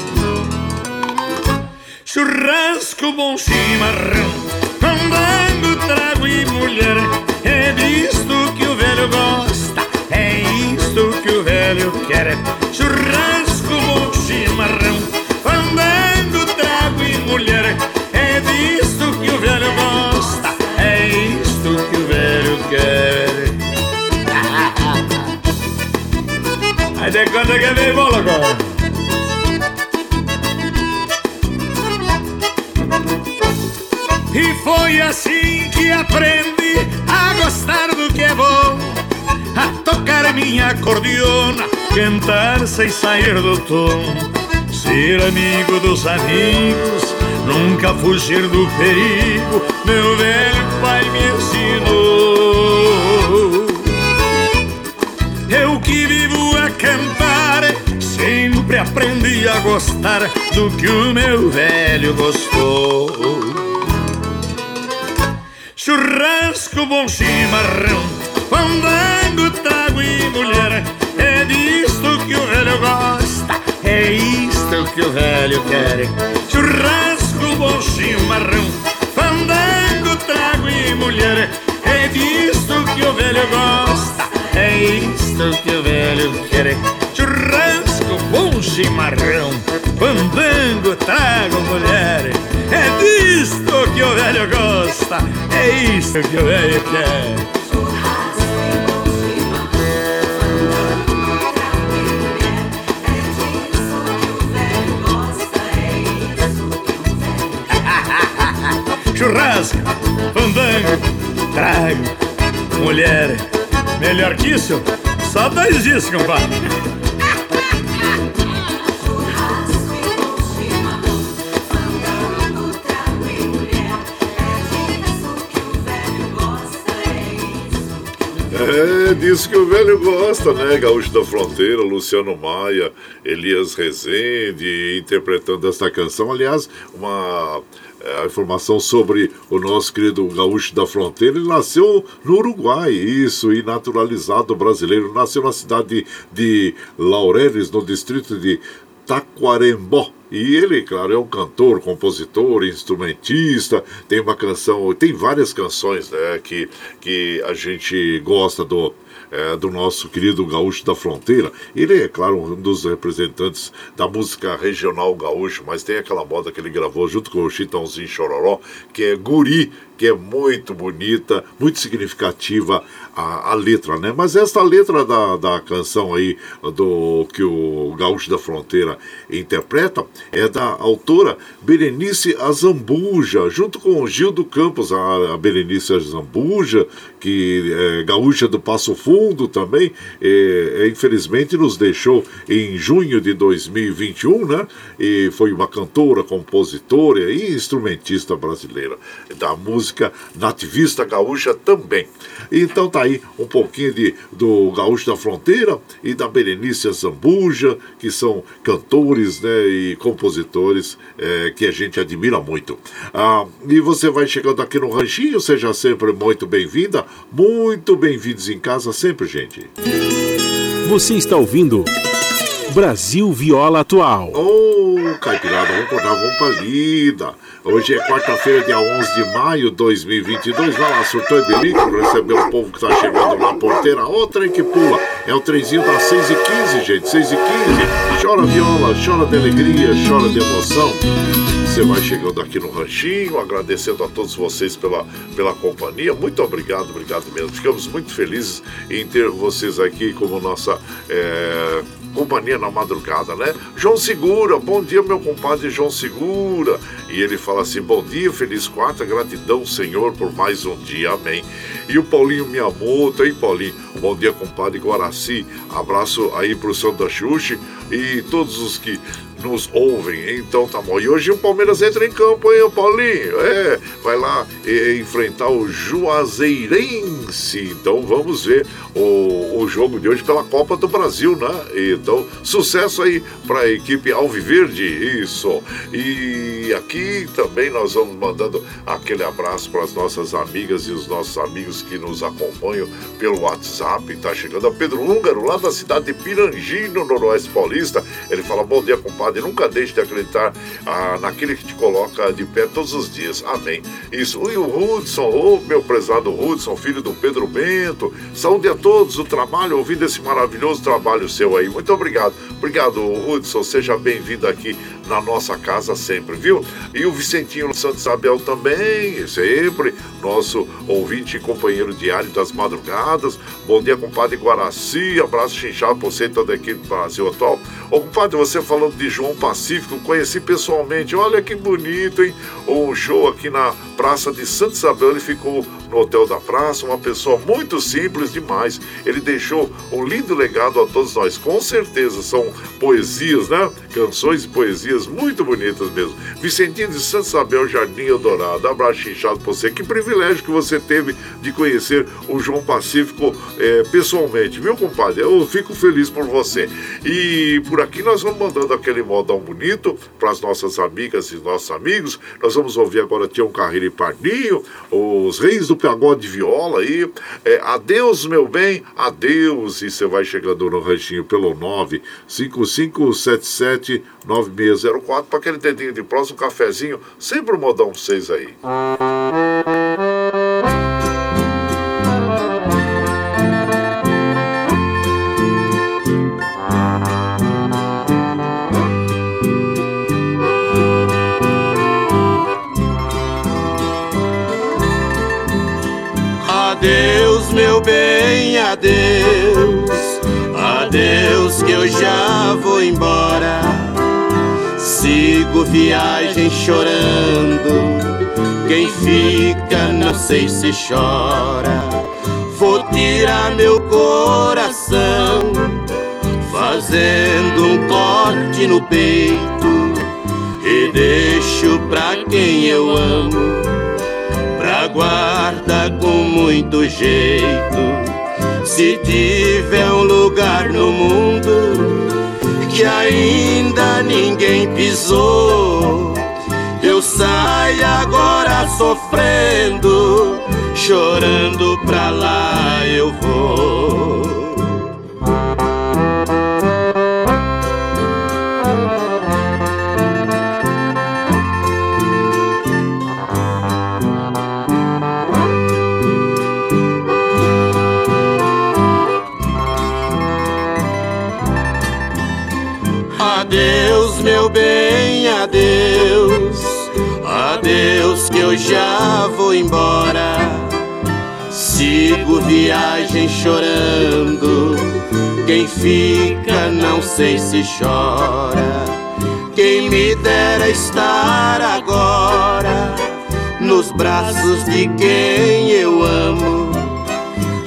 Churrasco, bom chimarrão, fandango, trago e mulher. É disto que o velho gosta, é isto que o velho quer. Churrasco, bom chimarrão, fandango, trago e mulher. É disto que o velho gosta, é isto que o velho quer. Aí de é que vem bola agora? E foi assim que aprendi a gostar do que é bom, a tocar minha acordeona, cantar sem sair do tom, ser amigo dos amigos, nunca fugir do perigo, meu velho pai me ensinou. Eu que vivo a cantar, sempre aprendi a gostar do que o meu velho gostou. Churrasco, bom chimarrão, fandango, trago e mulher. É disto que o velho gosta, é isto que o velho quer. Churrasco, bom chimarrão, fandango, trago e mulher. É disto que o velho gosta, é isto que o velho quer. Churrasco, bom chimarrão, fandango, trago mulher. É disto que o velho gosta, é isto que o velho quer. Churrasco, fandango, trago, mulher. Melhor que isso? Só dois dias, compadre. É disso que o velho gosta, né? Gaúcho da Fronteira, Luciano Maia, Elias Rezende, interpretando esta canção. Aliás, uma é, informação sobre o nosso querido Gaúcho da Fronteira. Ele nasceu no Uruguai, isso, e naturalizado brasileiro. Nasceu na cidade de Laureles, no distrito de Taquarembó. E ele, claro, é um cantor, compositor, instrumentista, tem uma canção, tem várias canções né, que, que a gente gosta do, é, do nosso querido Gaúcho da Fronteira. Ele é, claro, um dos representantes da música regional gaúcho, mas tem aquela moda que ele gravou junto com o Chitãozinho Chororó, que é Guri, que é muito bonita, muito significativa a, a letra, né? Mas esta letra da, da canção aí, do que o Gaúcho da Fronteira interpreta, é da autora Berenice Azambuja, junto com o Gildo Campos, a, a Berenice Azambuja, que é gaúcha do Passo Fundo também, é, é, infelizmente nos deixou em junho de 2021, né? E foi uma cantora, compositora e instrumentista brasileira da música nativista gaúcha também. Então tá aí um pouquinho de, do Gaúcho da Fronteira e da Berenice Zambuja, que são cantores né, e compositores é, que a gente admira muito. Ah, e você vai chegando aqui no Ranchinho, seja sempre muito bem-vinda, muito bem-vindos em casa sempre, gente. Você está ouvindo Brasil Viola Atual. Ô, oh, Caipirada, vamos acordar, vamos pra lida. Hoje é quarta-feira, dia 11 de maio de 2022. Vai lá, surtou e belico, receber o povo que tá chegando na porteira. Outra que pula. É o trenzinho das 6 e 15 gente. 6 e 15 Chora viola, chora de alegria, chora de emoção. Você vai chegando aqui no Ranchinho, agradecendo a todos vocês pela, pela companhia. Muito obrigado, obrigado mesmo. Ficamos muito felizes em ter vocês aqui como nossa. É companhia na madrugada, né? João Segura, bom dia, meu compadre João Segura. E ele fala assim: bom dia, feliz quarta, gratidão, Senhor, por mais um dia, amém. E o Paulinho Miyamoto, hein, Paulinho? Bom dia, compadre Guaraci. Abraço aí pro Santa Xuxi e todos os que nos ouvem. Então tá bom. E hoje o Palmeiras entra em campo, hein, Paulinho? É, vai lá e, enfrentar o Juazeirense. Então vamos ver o, o jogo de hoje pela Copa do Brasil, né? Então, sucesso aí para a equipe Alviverde, isso. E aqui também nós vamos mandando aquele abraço para as nossas amigas e os nossos amigos que nos acompanham pelo WhatsApp. Tá chegando a Pedro Húngaro, lá da cidade de Pirangi, no Noroeste Paulista. Ele fala: Bom dia, compadre. Nunca deixe de acreditar ah, naquele que te coloca de pé todos os dias. Amém. Isso. E o Hudson, oh, meu prezado Hudson, filho do Pedro Bento. Saúde a todos o trabalho, ouvindo esse maravilhoso trabalho seu aí. Muito obrigado. Obrigado, Hudson. Seja bem-vindo aqui na nossa casa sempre, viu? E o Vicentinho Santos Isabel também, sempre, nosso ouvinte e companheiro diário das madrugadas. Bom dia, compadre Guaraci. Abraço chinchado por você toda a equipe do Brasil Atual. Ô, compadre, você falando de João Pacífico, conheci pessoalmente. Olha que bonito, hein? O show aqui na Praça de Santa Isabel, ele ficou no Hotel da Praça, uma pessoa muito simples demais. Ele deixou um lindo legado a todos nós. Com certeza são poesias, né? Canções e poesias muito bonitas mesmo. Vicentinho de Santa Isabel, Jardim Eldorado. Abraço inchado pra você. Que privilégio que você teve de conhecer o João Pacífico é, pessoalmente, viu, compadre? Eu fico feliz por você. E por aqui nós vamos mandando aquele modão bonito para as nossas amigas e nossos amigos. Nós vamos ouvir agora Tião Carreira e Pardinho, os reis do pagode viola aí. É, adeus, meu bem, adeus. E você vai chegando no ranchinho pelo 95577 9604 para aquele dedinho de próximo, um cafezinho, sempre o modão 6 aí. Adeus, eu já vou embora. Sigo viagem chorando. Quem fica, não sei se chora. Vou tirar meu coração, fazendo um corte no peito. E deixo pra quem eu amo guarda com muito jeito. Se tiver um lugar no mundo que ainda ninguém pisou, eu saio agora sofrendo, chorando pra lá eu vou. Bem, adeus, adeus que eu já vou embora. Sigo viagem chorando, quem fica não sei se chora. Quem me dera estar agora nos braços de quem eu amo.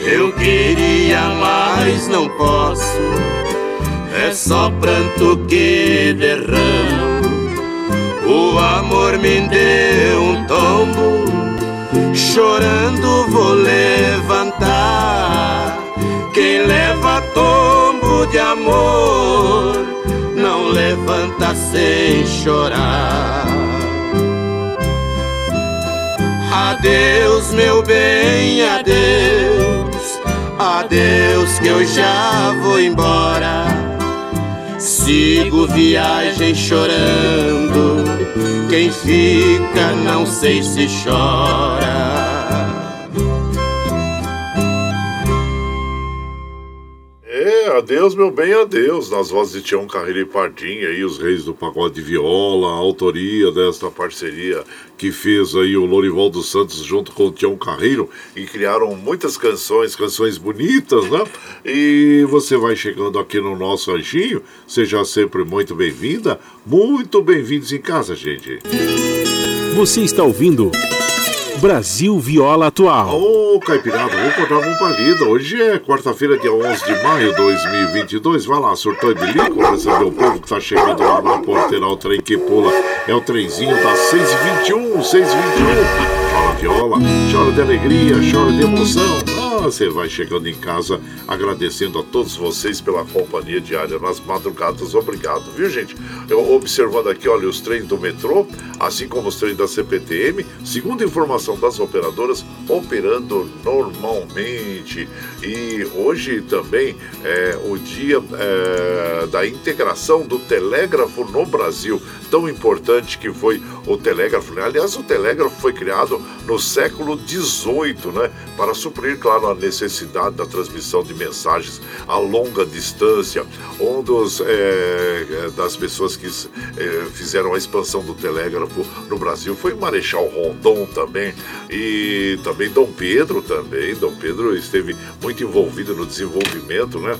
Eu queria, mas não posso é só pranto que derramo. O amor me deu um tombo, chorando vou levantar. Quem leva tombo de amor, não levanta sem chorar. Adeus, meu bem, adeus, adeus que eu já vou embora sigo viagem chorando. Quem fica não sei se chora. adeus, meu bem, adeus. Nas vozes de Tião Carreira e Pardinha, aí, os reis do pagode de viola, a autoria desta parceria que fez aí o Lorival dos Santos junto com o Tião Carreiro e criaram muitas canções, canções bonitas, né? E você vai chegando aqui no nosso anjinho, seja sempre muito bem-vinda, muito bem-vindos em casa, gente. Você está ouvindo. Brasil Viola Atual. Ô, oh, Caipirada, vou contar uma palida. Hoje é quarta-feira, dia 11 de maio de 2022. Vai lá, surtou e bilico, receber o povo que tá chegando lá na porteira, o trem que pula. É o trenzinho das 6h21, 6h21 chora viola, chora de alegria, chora de emoção. Você vai chegando em casa agradecendo a todos vocês pela companhia diária nas madrugadas. Obrigado, viu, gente? Eu observando aqui, olha, os trens do metrô, assim como os trens da CPTM, segundo informação das operadoras, operando normalmente. E hoje também é o dia é, da integração do telégrafo no Brasil. Tão importante que foi o telégrafo. Né? Aliás, o telégrafo foi criado no século XVIII, né, para suprir, claro, a necessidade da transmissão de mensagens a longa distância. Um dos é, das pessoas que é, fizeram a expansão do telégrafo no Brasil foi o Marechal Rondon também e também Dom Pedro também. Dom Pedro esteve muito envolvido no desenvolvimento, né,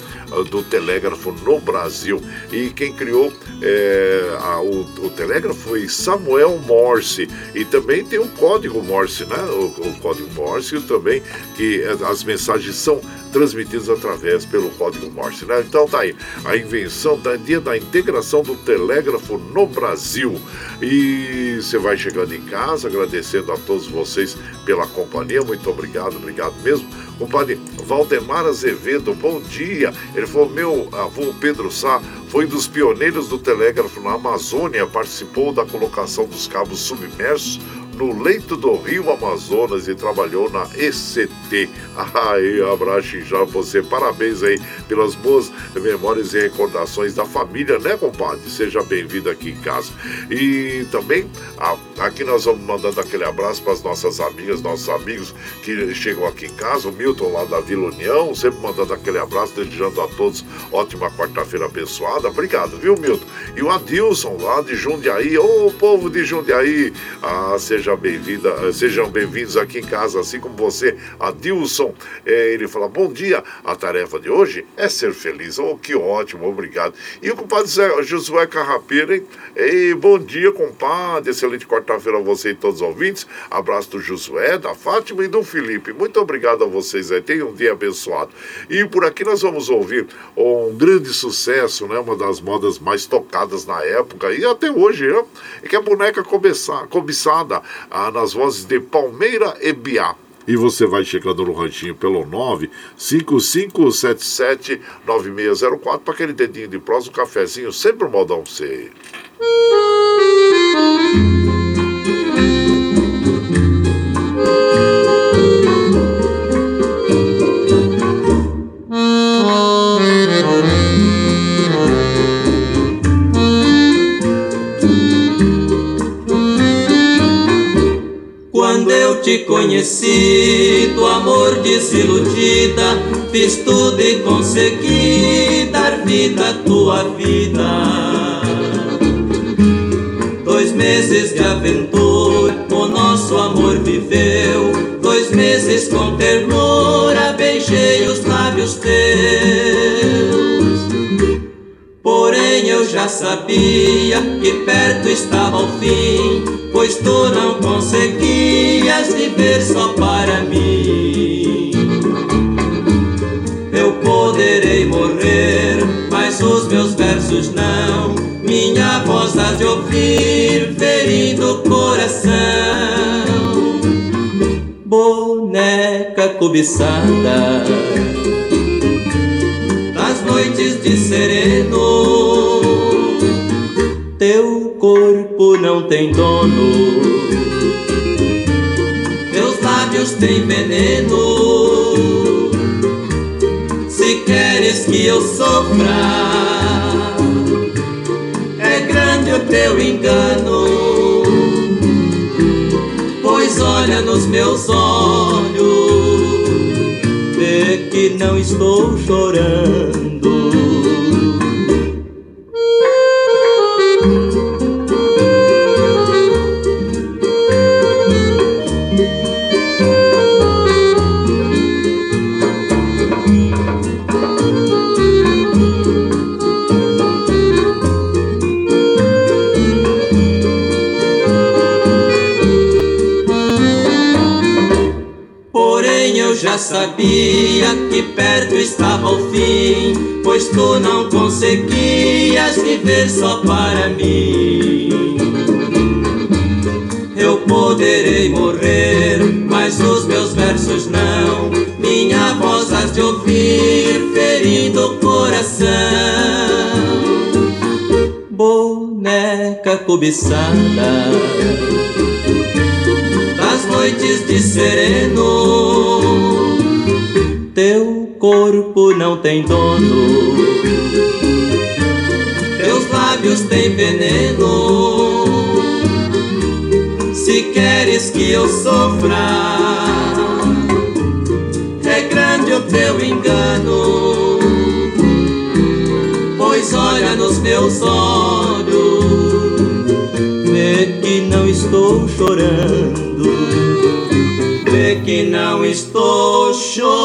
do telégrafo no Brasil e quem criou é, a, o, o telégrafo foi Samuel Morse e também tem o código Morse, né? O, o código Morse também, que as mensagens são transmitidas através pelo código Morse, né? Então tá aí, a invenção da dia da integração do telégrafo no Brasil. E você vai chegando em casa, agradecendo a todos vocês pela companhia. Muito obrigado, obrigado mesmo. Compadre Valdemar Azevedo, bom dia. Ele falou: meu avô Pedro Sá foi um dos pioneiros do telégrafo na Amazônia, participou da colocação dos cabos submersos no leito do rio Amazonas e trabalhou na ECT. Aí, abraço já você. Parabéns aí pelas boas memórias e recordações da família, né, compadre? Seja bem-vindo aqui em casa. E também, aqui nós vamos mandando aquele abraço para as nossas amigas, nossos amigos que chegam aqui em casa. O Milton lá da Vila União, sempre mandando aquele abraço, desejando a todos ótima quarta-feira abençoada. Obrigado, viu, Milton? E o Adilson lá de Jundiaí. Ô, povo de Jundiaí, ah, seja seja bem-vinda, sejam bem-vindos aqui em casa, assim como você, Adilson. É, ele fala: Bom dia, a tarefa de hoje é ser feliz. Oh, que ótimo, obrigado. E o compadre Josué Carrapeira, hein? Ei, bom dia, compadre. Excelente quarta-feira a você e todos os ouvintes. Abraço do Josué, da Fátima e do Felipe. Muito obrigado a vocês aí. Tenham um dia abençoado. E por aqui nós vamos ouvir um grande sucesso, né? Uma das modas mais tocadas na época e até hoje, né? que é a boneca cobiçada ah, nas vozes de Palmeira e Biá. E você vai chegando no ranchinho pelo 955779604 para aquele dedinho de prosa, um cafezinho, sempre um modão você. Te conheci, do amor desiludida, fiz tudo e consegui dar vida à tua vida. Dois meses de aventura, o nosso amor viveu. Dois meses com ternura, beijei os lábios teus. Porém eu já sabia que perto estava o fim, pois tu não conseguias viver só para mim. Eu poderei morrer, mas os meus versos não. Minha voz há de ouvir, ferindo o coração. Boneca cobiçada noites de sereno. Teu corpo não tem dono, teus lábios têm veneno. Se queres que eu sofra, grande o teu engano. Pois olha nos meus olhos, vê que não estou chorando. Sabia que perto estava o fim, pois tu não conseguias viver só para mim. Eu poderei morrer, mas os meus versos não. Minha voz has de ouvir, ferindo o coração. Boneca cobiçada das noites de sereno corpo não tem dono, teus lábios têm veneno. Se queres que eu sofra, é grande o teu engano. Pois olha nos meus olhos, vê que não estou chorando vê que não estou chorando.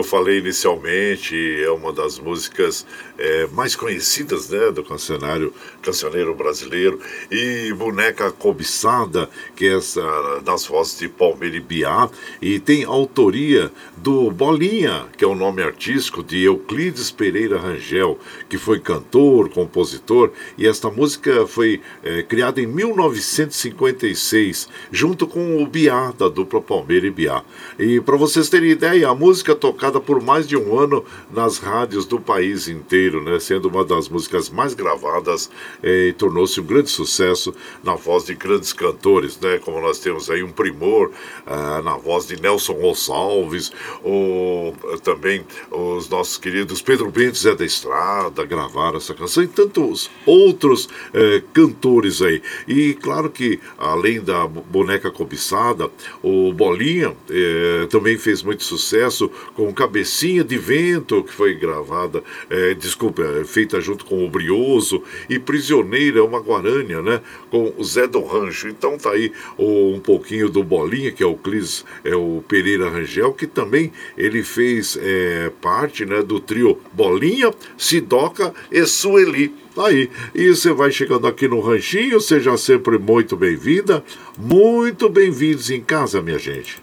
Eu falei inicialmente, é uma das músicas é, mais conhecidas né, do cancionário, cancioneiro brasileiro. E Boneca Cobiçada, que é essa das vozes de Palmeira Biá, e tem autoria do Bolinha, que é o nome artístico de Euclides Pereira Rangel, que foi cantor, compositor, e esta música foi é, criada em 1956, junto com o Biá, da dupla Palmeira e Biá. E para vocês terem ideia, a música tocada por mais de um ano nas rádios do país inteiro né, sendo uma das músicas mais gravadas e tornou-se um grande sucesso na voz de grandes cantores, né, como nós temos aí um primor ah, na voz de Nelson Gonçalves, ou também os nossos queridos Pedro Bento Zé da Estrada gravaram essa canção e tantos outros eh, cantores aí. E claro que além da boneca cobiçada, o Bolinha eh, também fez muito sucesso com Cabecinha de Vento, que foi gravada, eh, desculpa, é feita junto com o Brioso, e Prisioneira é uma guarânia, né? Com o Zé do Rancho. Então tá aí o, um pouquinho do Bolinha, que é o Clis, é o Pereira Rangel, que também ele fez é, parte né, do trio Bolinha, Sidoca e Sueli. Tá aí. E você vai chegando aqui no Ranchinho, seja sempre muito bem-vinda, muito bem-vindos em casa, minha gente.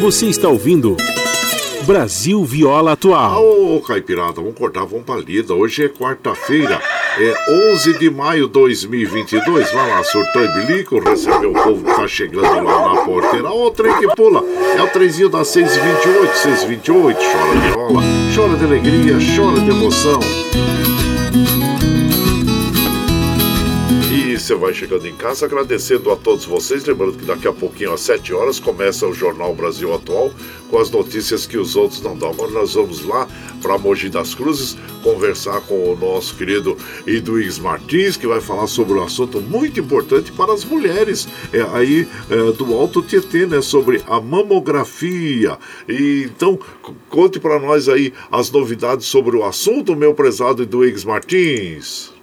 Você está ouvindo. Brasil Viola Atual. Ô, oh, Caipirada, vamos cortar, vamos pra lida. Hoje é quarta-feira, é 11 de maio de 2022. Vai lá, surtou e bilico, recebeu o povo que tá chegando lá na porteira. Ó, o trem que pula, é o trenzinho das 628, 628. Chora viola, chora de alegria, chora de emoção. Você vai chegando em casa, agradecendo a todos vocês. Lembrando que daqui a pouquinho, às 7 horas, começa o Jornal Brasil Atual com as notícias que os outros não dão. Agora nós vamos lá para Mogi das Cruzes conversar com o nosso querido Eduígues Martins, que vai falar sobre um assunto muito importante para as mulheres é, aí é, do Alto Tietê, né? Sobre a mamografia. E, então, conte para nós aí as novidades sobre o assunto, meu prezado Eduígues Martins.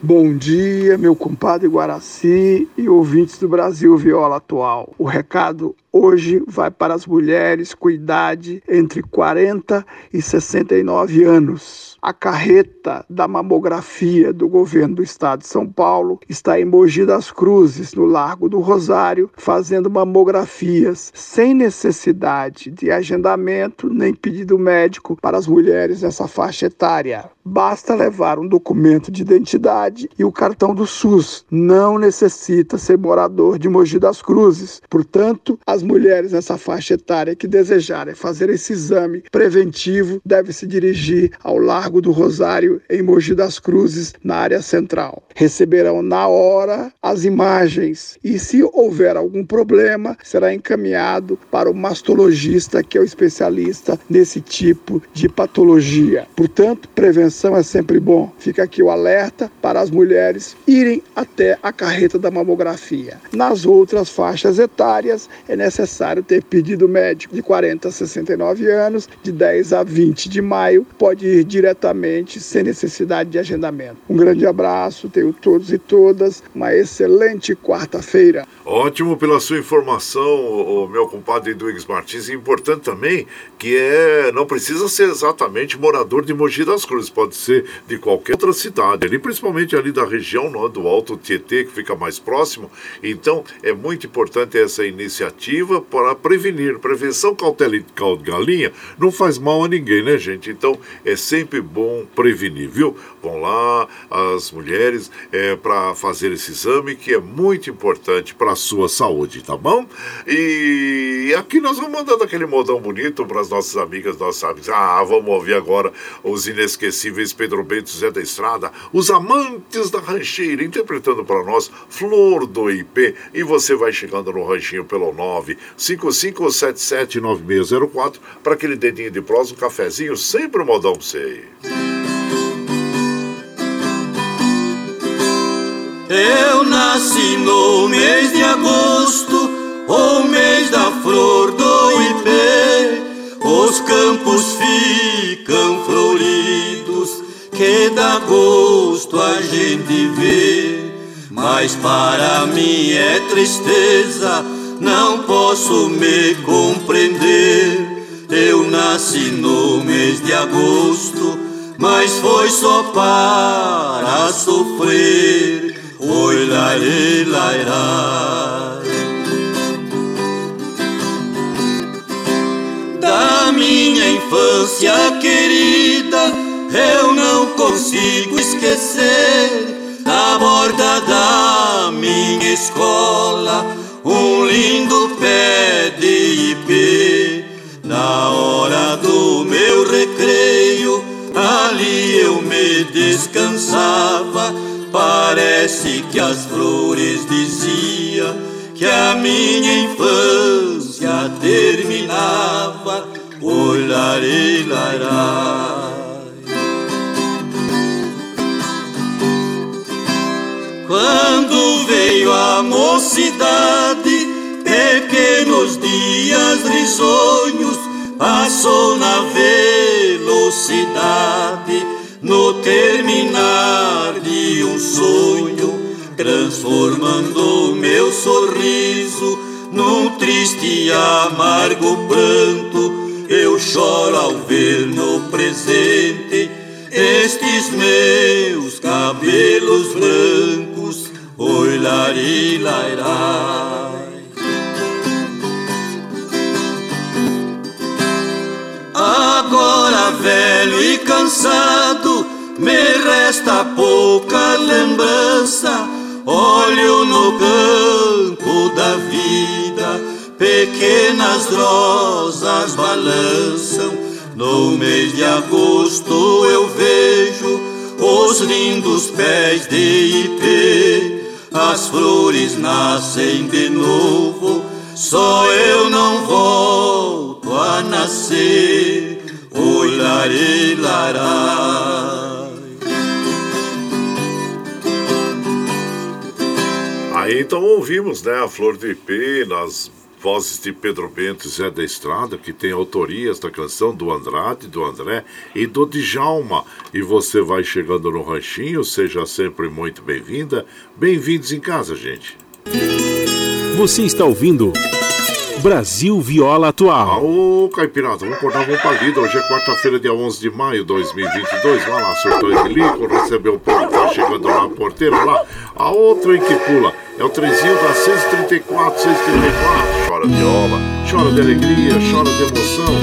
Bom dia, meu compadre Guaraci e ouvintes do Brasil Viola Atual. O recado hoje vai para as mulheres com idade entre 40 e 69 anos. A carreta da mamografia do governo do estado de São Paulo está em Mogi das Cruzes, no Largo do Rosário, fazendo mamografias sem necessidade de agendamento nem pedido médico para as mulheres nessa faixa etária. Basta levar um documento de identidade e o cartão do SUS. Não necessita ser morador de Mogi das Cruzes. Portanto, as mulheres nessa faixa etária que desejarem fazer esse exame preventivo devem se dirigir ao Largo do Rosário, em Mogi das Cruzes, na área central. Receberão na hora as imagens e, se houver algum problema, será encaminhado para o mastologista, que é o especialista nesse tipo de patologia. Portanto, prevenção é sempre bom. Fica aqui o alerta para as mulheres irem até a carreta da mamografia. Nas outras faixas etárias, é necessário ter pedido médico de 40 a 69 anos, de 10 a 20 de maio, pode ir diretamente sem necessidade de agendamento. Um grande abraço, tenho todos e todas uma excelente quarta-feira. Ótimo pela sua informação, o meu compadre Duígues Martins. E importante também que é não precisa ser exatamente morador de Mogi das Cruzes, pode ser de qualquer outra cidade, ali, principalmente ali da região não, do Alto Tietê, que fica mais próximo. Então, é muito importante essa iniciativa para prevenir. Prevenção cautela e galinha não faz mal a ninguém, né, gente? Então, é sempre bom prevenir, viu? Vão lá as mulheres é, para fazer esse exame, que é muito importante para sua saúde, tá bom? E aqui nós vamos mandando aquele modão bonito para as nossas amigas, nossos amigos. Ah, vamos ouvir agora os inesquecíveis Pedro Bento Zé da Estrada, os amantes da rancheira, interpretando para nós Flor do IP. E você vai chegando no ranchinho pelo 955779604 para aquele dedinho de prosa, um cafezinho, sempre um modão para você Eu nasci no mês de agosto, o mês da flor do ipê. Os campos ficam floridos, que dá gosto a gente ver. Mas para mim é tristeza, não posso me compreender. Eu nasci no mês de agosto, mas foi só para sofrer. Oi, lai, lai, Da minha infância querida, eu não consigo esquecer a borda da minha escola, um lindo pé de ipê. Na hora do meu recreio, ali eu me descansava Parece que as flores diziam que a minha infância terminava. Olharei, Quando veio a mocidade, pequenos dias risonhos, passou na velocidade no terminar de um sonho, transformando meu sorriso num triste e amargo pranto. Eu choro ao ver no presente estes meus cabelos brancos. Oi, lari, lairai. Agora velho e cansado, me resta pouca lembrança. Olho no campo da vida, pequenas rosas balançam. No mês de agosto eu vejo os lindos pés de ipê. As flores nascem de novo, só eu não volto a nascer, olharei larai. Então ouvimos, né, a Flor de Ipê nas vozes de Pedro Bento e Zé da Estrada, que tem autorias da canção do Andrade, do André e do Djalma. E você vai chegando no ranchinho, seja sempre muito bem-vinda. Bem-vindos em casa, gente. Você está ouvindo Brasil Viola Atual. Ô, Caipirata, vamos acordar, vamos pra lida. Hoje é quarta-feira, dia 11 de maio de 2022. Vai lá, surtou Elico, recebeu o povo tá chegando lá na porteira, lá. A outra em que pula é o trezinho da 634, 634. Chora viola, chora de alegria, chora de emoção.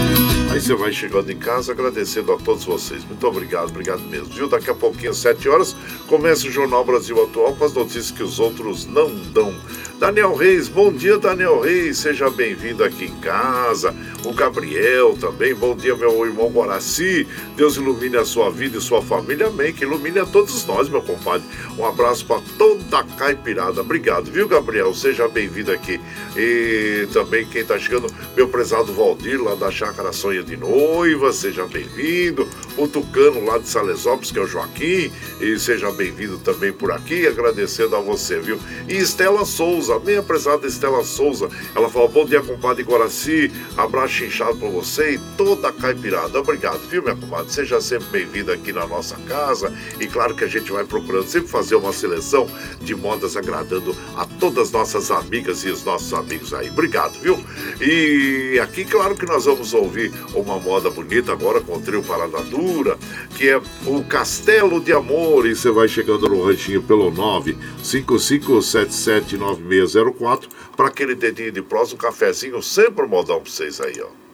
Aí você vai chegando em casa agradecendo a todos vocês. Muito obrigado, obrigado mesmo. Viu? Daqui a pouquinho, às 7 horas, começa o Jornal Brasil Atual com as notícias que os outros não dão. Daniel Reis, bom dia, Daniel Reis, seja bem-vindo aqui em casa. O Gabriel também, bom dia, meu irmão Guaraci. Deus ilumine a sua vida e sua família, amém. Que ilumine a todos nós, meu compadre. Um abraço para toda a caipirada. Obrigado, viu, Gabriel? Seja bem-vindo aqui. E também quem está chegando, meu prezado Valdir, lá da Chácara Sonha de Noiva, seja bem-vindo. O Tucano, lá de Salesópolis, que é o Joaquim, e seja bem-vindo também por aqui, agradecendo a você, viu? E Estela Souza, minha prezada Estela Souza, ela fala: bom dia, compadre Guaraci, abraço inchado para você e toda a caipirada. Obrigado, viu, minha comadre? Seja sempre bem-vindo aqui na nossa casa, e claro que a gente vai procurando sempre fazer uma seleção de modas agradando a todas as nossas amigas e os nossos amigos aí. Obrigado, viu? E aqui, claro que nós vamos ouvir uma moda bonita agora com o trio Parada Que é o Castelo de Amor. E você vai chegando no ranchinho pelo 955779604 para aquele dedinho de prosa, um cafezinho, sempre um modão para vocês aí, ó.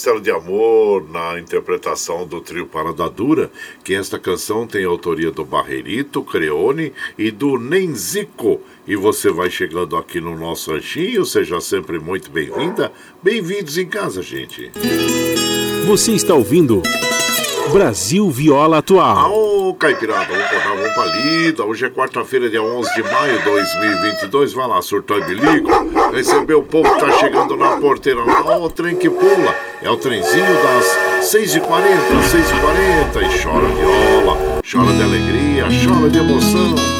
Castelo de Amor, na interpretação do trio Parada Dura, que esta canção tem autoria do Barreirito, Creone e do Nenzico. E você vai chegando aqui no nosso ranchinho, seja sempre muito bem-vinda. Bem-vindos em casa, gente. Você está ouvindo Brasil Viola Atual. Ô, Caipirada, vamos cortar uma palida. Hoje é quarta-feira, dia 11 de maio de 2022. Vai lá, surtou e bilico. Recebeu o povo que tá chegando na porteira lá. Ó, o trem que pula. É o trenzinho das 6h40, 6h40. E chora viola, chora de alegria, chora de emoção.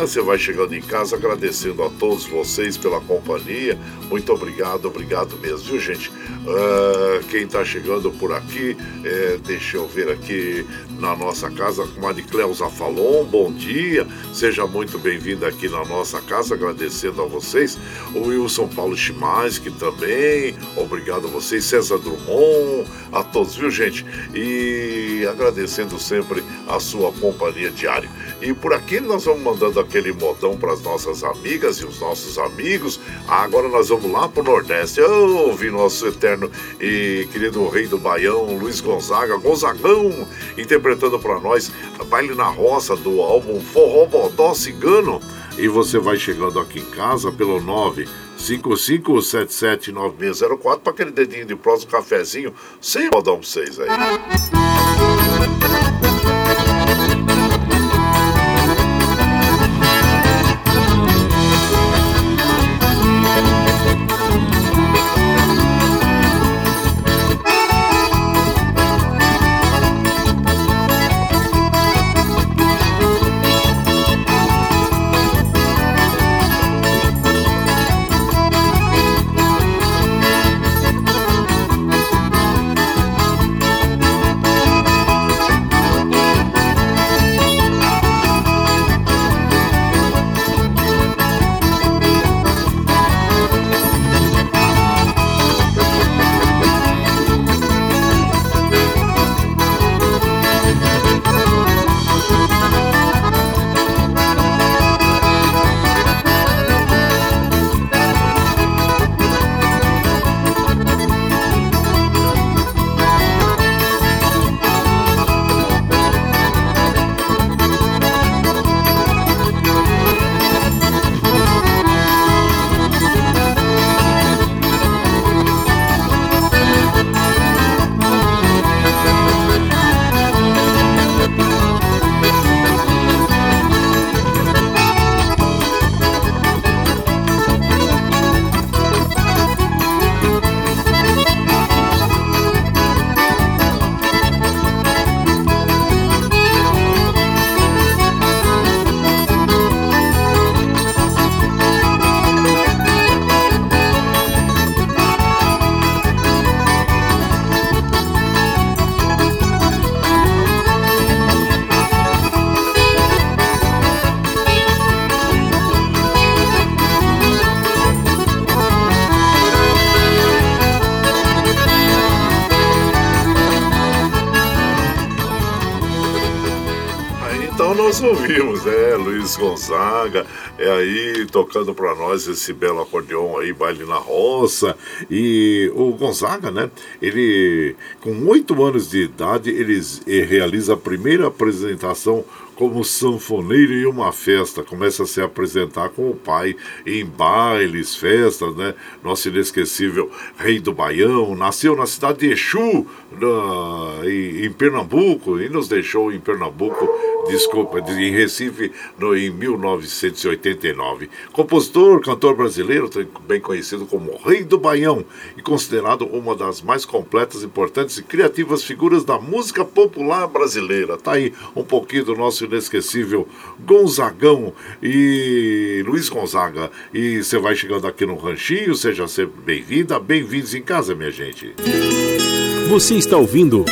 Você vai chegando em casa agradecendo a todos vocês pela companhia. Muito obrigado, obrigado mesmo, viu, gente? Ah, quem está chegando por aqui, é, deixa eu ver aqui na nossa casa, com a Cleusa Falon, bom dia. Seja muito bem-vinda aqui na nossa casa, agradecendo a vocês. O Wilson Paulo Chimaski também, obrigado a vocês. César Drummond, a todos, viu, gente? E agradecendo sempre a sua companhia diária. E por aqui nós vamos mandando aquele modão para as nossas amigas e os nossos amigos. Agora nós vamos lá para o Nordeste. Eu ouvi nosso eterno e querido rei do Baião, Luiz Gonzaga, Gonzagão, interpretando para nós Baile na Roça do álbum Forró Bodó Cigano. E você vai chegando aqui em casa pelo 9 55779604 para aquele dedinho de próximo cafezinho, sem pra vocês aí. Aí, Gonzaga, é aí tocando para nós esse belo acordeão aí, baile na roça. E o Gonzaga, né? Ele, com oito anos de idade, ele eh, realiza a primeira apresentação como sanfoneiro em uma festa. Começa a se apresentar com o pai em bailes, festas, né? Nosso inesquecível Rei do Baião. Nasceu na cidade de Exu, na, em, em Pernambuco, e nos deixou em Pernambuco, desculpa, em Recife, no, em 1989. Compositor, cantor brasileiro, bem conhecido como Rei do Baião, e considerado uma das mais completas, importantes e criativas figuras da música popular brasileira. Tá aí um pouquinho do nosso inesquecível Gonzagão e Luiz Gonzaga. E você vai chegando aqui no Ranchinho, seja sempre bem-vinda, bem-vindos em casa, minha gente. Você está ouvindo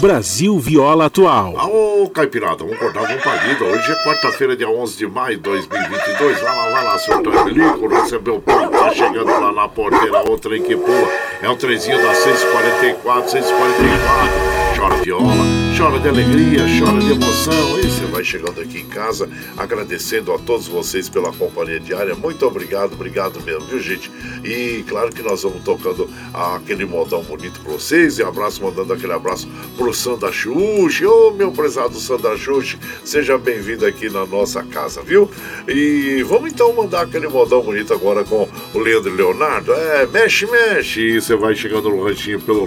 Brasil Viola Atual. Alô, Caipirada, vamos cortar uma palida. Hoje é quarta-feira, dia 11 de maio de 2022. Vai lá, vai lá, seu Tranquilico, recebeu o pão, tá chegando lá na porteira, o trem que pula. É o trenzinho das 6h44, 6h44. Chora viola, chora de alegria, chora de emoção. E você vai chegando aqui em casa, agradecendo a todos vocês pela companhia diária. Muito obrigado, obrigado mesmo, viu, gente? E claro que nós vamos tocando aquele modão bonito para vocês. E abraço, mandando aquele abraço pro Sandra Xuxi. Ô, meu prezado Sandra Xuxi, seja bem-vindo aqui na nossa casa, viu? E vamos então mandar aquele modão bonito agora com o Leandro Leonardo. É, mexe, mexe. E você vai chegando no ranchinho pelo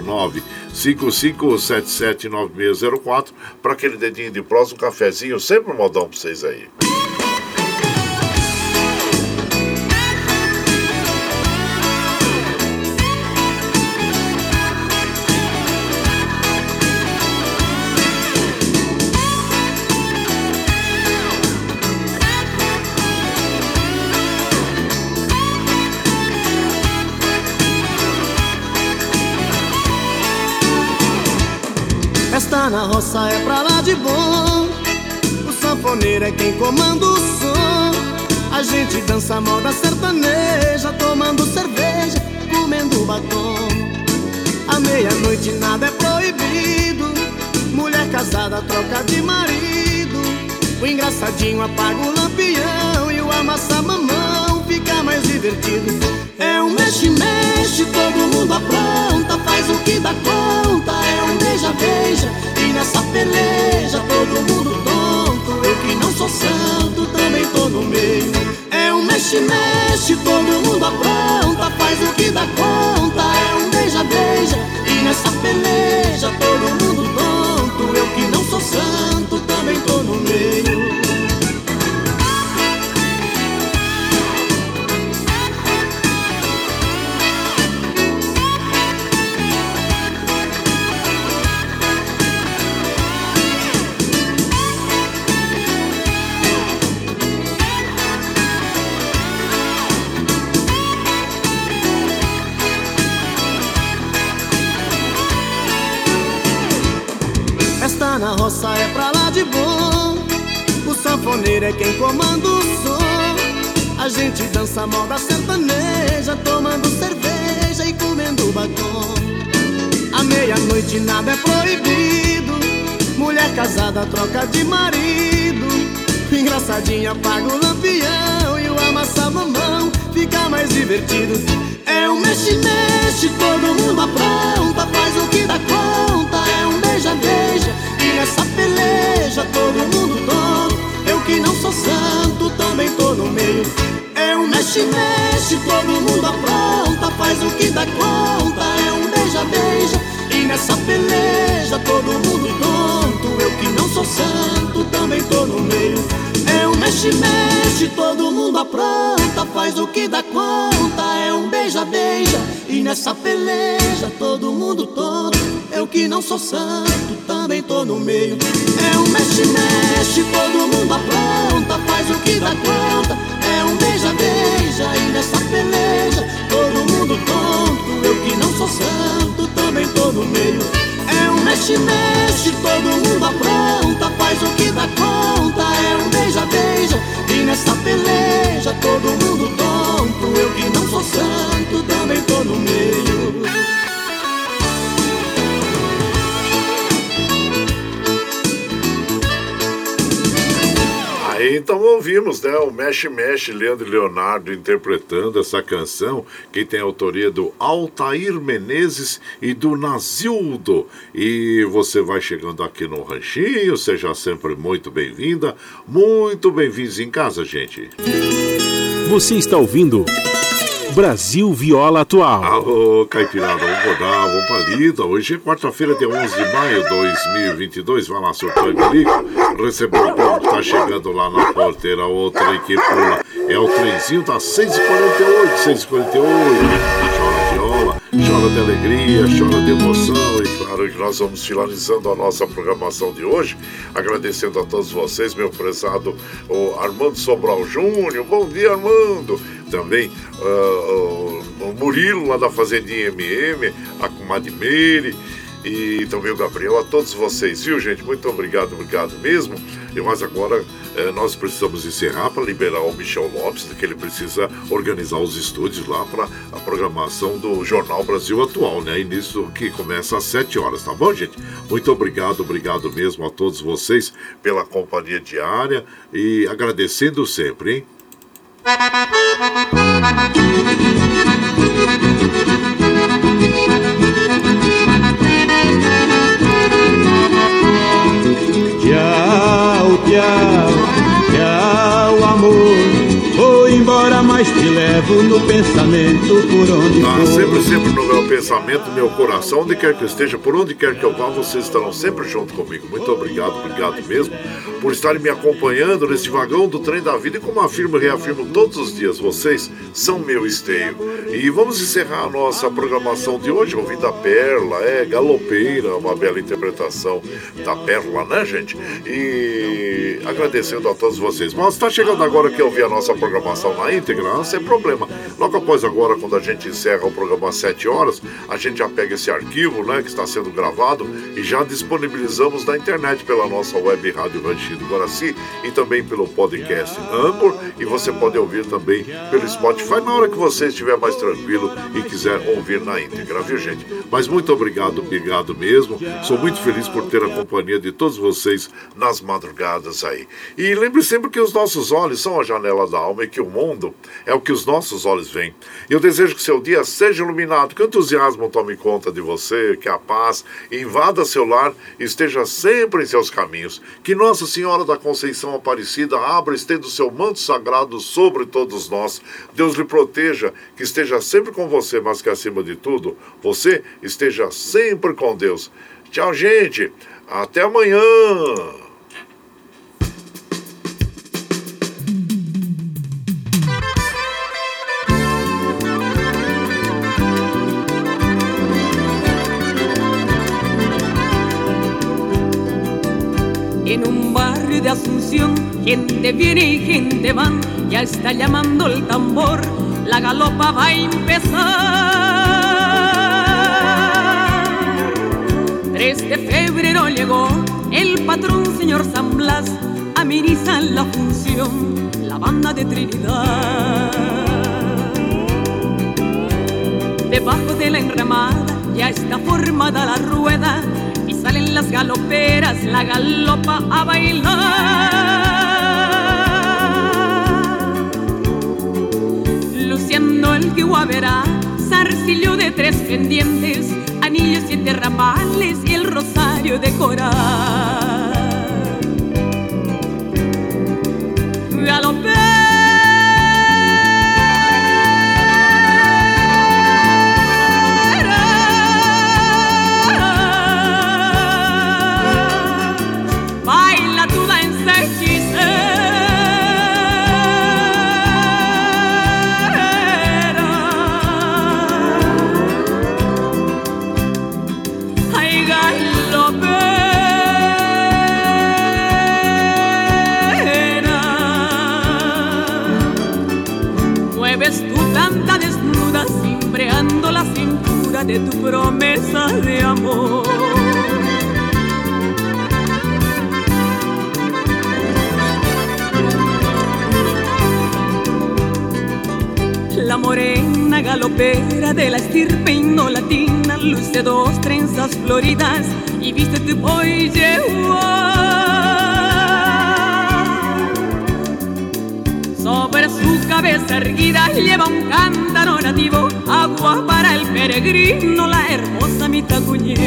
955779604 para aquele dedinho de prós, um cafezinho, sempre um modão para vocês aí. Na roça é pra lá de bom. O sanfoneiro é quem comanda o som. A gente dança moda sertaneja, tomando cerveja, comendo batom. À meia-noite nada é proibido. Mulher casada troca de marido. O engraçadinho apaga o lampião e o amassa mamão fica mais divertido. É um mexe-mexe, todo mundo apronta, faz o que dá conta. É um beija-beija nessa peleja todo mundo tonto. Eu que não sou santo também tô no meio. É um mexe-mexe, todo mundo apronta Faz o que dá conta, é um beija-beija E nessa peleja todo mundo tonto é quem comanda o som. A gente dança moda sertaneja, tomando cerveja e comendo batom. À meia-noite nada é proibido. Mulher casada troca de marido. Engraçadinha paga o lampião e o amassa mamão fica mais divertido. É um mexe-mexe, todo mundo apronta, faz o que dá conta. É um beija-beija nessa peleja todo mundo todo Eu que não sou santo também tô no meio. É um mexe-mexe, todo mundo apronta Faz o que dá conta, é um beija-beija E nessa peleja todo mundo tonto. Eu que não sou santo também tô no meio. É um mexe-mexe, todo mundo apronta Faz o que dá conta, é um beija-beija E nessa peleja todo mundo tonto Eu que não sou santo também tô no meio. É um mexe-mexe, todo mundo apronta, faz o que dá conta. É um beija-beija e nessa peleja, todo mundo tonto. Eu que não sou santo, também tô no meio. É um mexe-mexe, todo mundo apronta, faz o que dá conta. É um beija-beija e nessa peleja, todo mundo tonto. Eu que não sou santo, também tô no meio. Então ouvimos, né? O Mexe Mexe, Leandro Leonardo interpretando essa canção, que tem autoria do Altair Menezes e do Nazildo. E você vai chegando aqui no Ranchinho, seja sempre muito bem-vinda, muito bem-vindos em casa, gente. Você está ouvindo. Brasil Viola Atual. Alô, Caipirada, vamos rodar, vamos pra lida. Hoje é quarta-feira, dia 11 de maio de 2022. Vai lá, seu Tangrico. Recebeu o que tá chegando lá na porteira. Outra que pula. É o trenzinho da 648, 648. Chora viola, chora de alegria, chora de emoção. E claro que nós vamos finalizando a nossa programação de hoje. Agradecendo a todos vocês, meu prezado o Armando Sobral Júnior. Bom dia, Armando também uh, o Murilo lá da Fazendinha MM, a comadre Meire, e também o Gabriel, a todos vocês, viu, gente? Muito obrigado, obrigado mesmo. Mas agora eh, nós precisamos encerrar para liberar o Michel Lopes, que ele precisa organizar os estúdios lá para a programação do Jornal Brasil Atual, né? Início que começa às 7 horas, tá bom, gente? Muito obrigado, obrigado mesmo a todos vocês pela companhia diária e agradecendo sempre, hein? Mas te levo no pensamento por onde ah, for. Sempre, sempre no meu pensamento, no meu coração, onde quer que eu esteja, por onde quer que eu vá, vocês estarão sempre junto comigo. Muito obrigado, obrigado mesmo por estarem me acompanhando nesse vagão do trem da vida e como afirmo e reafirmo todos os dias, vocês são meu esteio. E vamos encerrar a nossa programação de hoje ouvindo a Perla, é galopeira, uma bela interpretação da Perla, né, gente? E agradecendo a todos vocês. Mas está chegando agora que eu vi a nossa programação na íntegra, sem problema. Logo após agora, quando a gente encerra o programa às 7 horas, a gente já pega esse arquivo, né, que está sendo gravado e já disponibilizamos na internet pela nossa web Rádio Ranchido Guaraci e também pelo podcast Anchor e você pode ouvir também pelo Spotify na hora que você estiver mais tranquilo e quiser ouvir na íntegra, viu gente? Mas muito obrigado, obrigado mesmo. Sou muito feliz por ter a companhia de todos vocês nas madrugadas aí. E lembre sempre que os nossos olhos são a janela da alma e que o mundo é o que os nossos olhos veem. Eu desejo que seu dia seja iluminado, que o entusiasmo tome conta de você, que a paz invada seu lar e esteja sempre em seus caminhos. Que Nossa Senhora da Conceição Aparecida abra e estenda o seu manto sagrado sobre todos nós. Deus lhe proteja, que esteja sempre com você, mas que acima de tudo, você esteja sempre com Deus. Tchau, gente. Até amanhã. En un barrio de Asunción, gente viene y gente va, ya está llamando el tambor, la galopa va a empezar. 3 de febrero llegó el patrón señor San Blas, amenizar la función, la banda de Trinidad. Debajo de la enramada ya está formada la rueda salen las galoperas, la galopa a bailar. Luciendo el guavera, zarcillo de tres pendientes, anillos siete ramales y el rosario de coral. Galopera de tu promesa de amor. La morena galopera de la estirpe no latina luce dos trenzas floridas y viste tu pollo Sobre cabeza erguida lleva un cántaro nativo, agua para el peregrino, la hermosa mitacuña.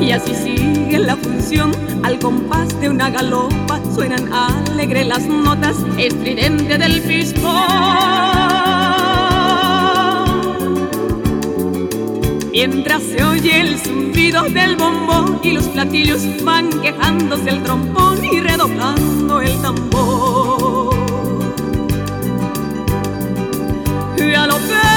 Y así sigue la función, al compás de una galopa suenan alegre las notas, estridente del pistón. Mientras se oye el zumbido del bombón y los platillos van tocándose el trompón y redoblando el tambor. Y a lo que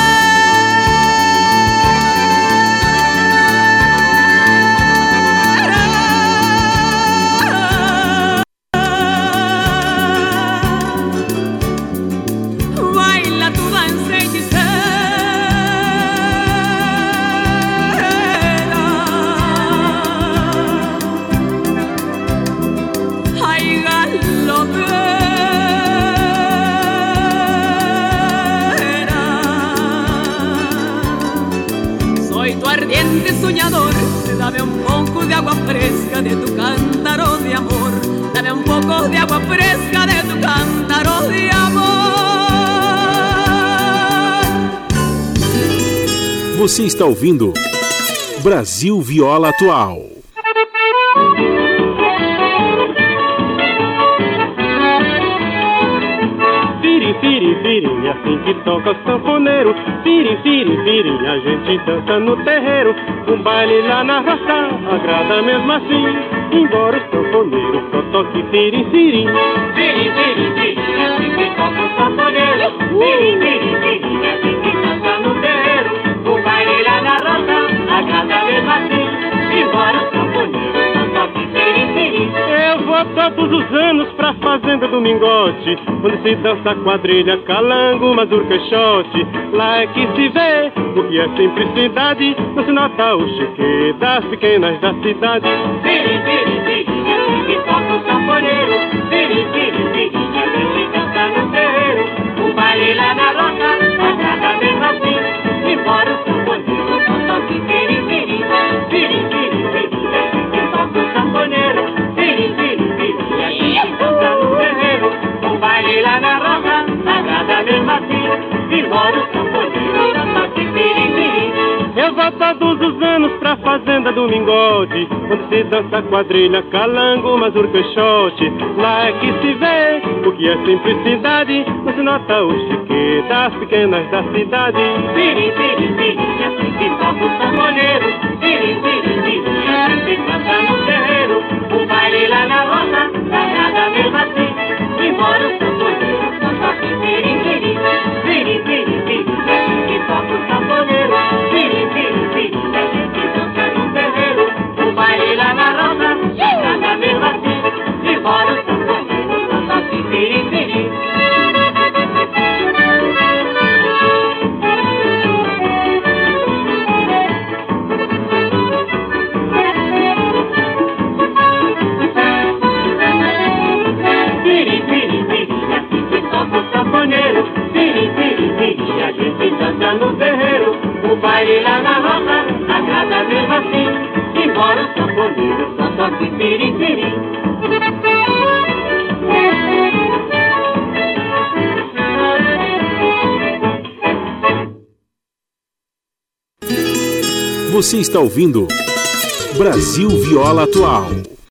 dame un poco de agua fresca de tu cántaro de amor, dame un poco de agua fresca de tu cántaro de amor. Você está ouvindo Brasil Viola Atual. Que toca o sanfoneiro. Firim, firim, firim, a gente dança no terreiro. Um baile lá na roça, agrada mesmo assim. Embora o sanfoneiro só toque firim, firim. Firim, firim, firim, assim que toca o sanfoneiro. Firim, firim, firim, assim que dança no terreiro. Um baile lá na roça, agrada mesmo assim. Embora o sanfoneiro eu vou todos os anos pra fazenda do Mingote, onde se dança quadrilha, calango, mazurca e shot. Lá é que se vê o que é simplicidade, não se nota o chique das pequenas da cidade. Embora o sanfoneiro só toque vire, vire. Eu vou todos os anos pra fazenda do Mingode, onde se dança quadrilha, calango, mazurca e shot. Lá é que se vê o que é simplicidade, não se nota o chique das pequenas da cidade. Vire, vire, vire, assim que toca o sanfoneiro. Vire, vire, vire, assim que dança no terreiro. O baile lá na roça, agrada mesmo assim, embora o sanfoneiro no terreiro. O baile lá na roça, agrada mesmo assim. Embora o sanfoneiro só toque vire. Você está ouvindo Brasil Viola Atual.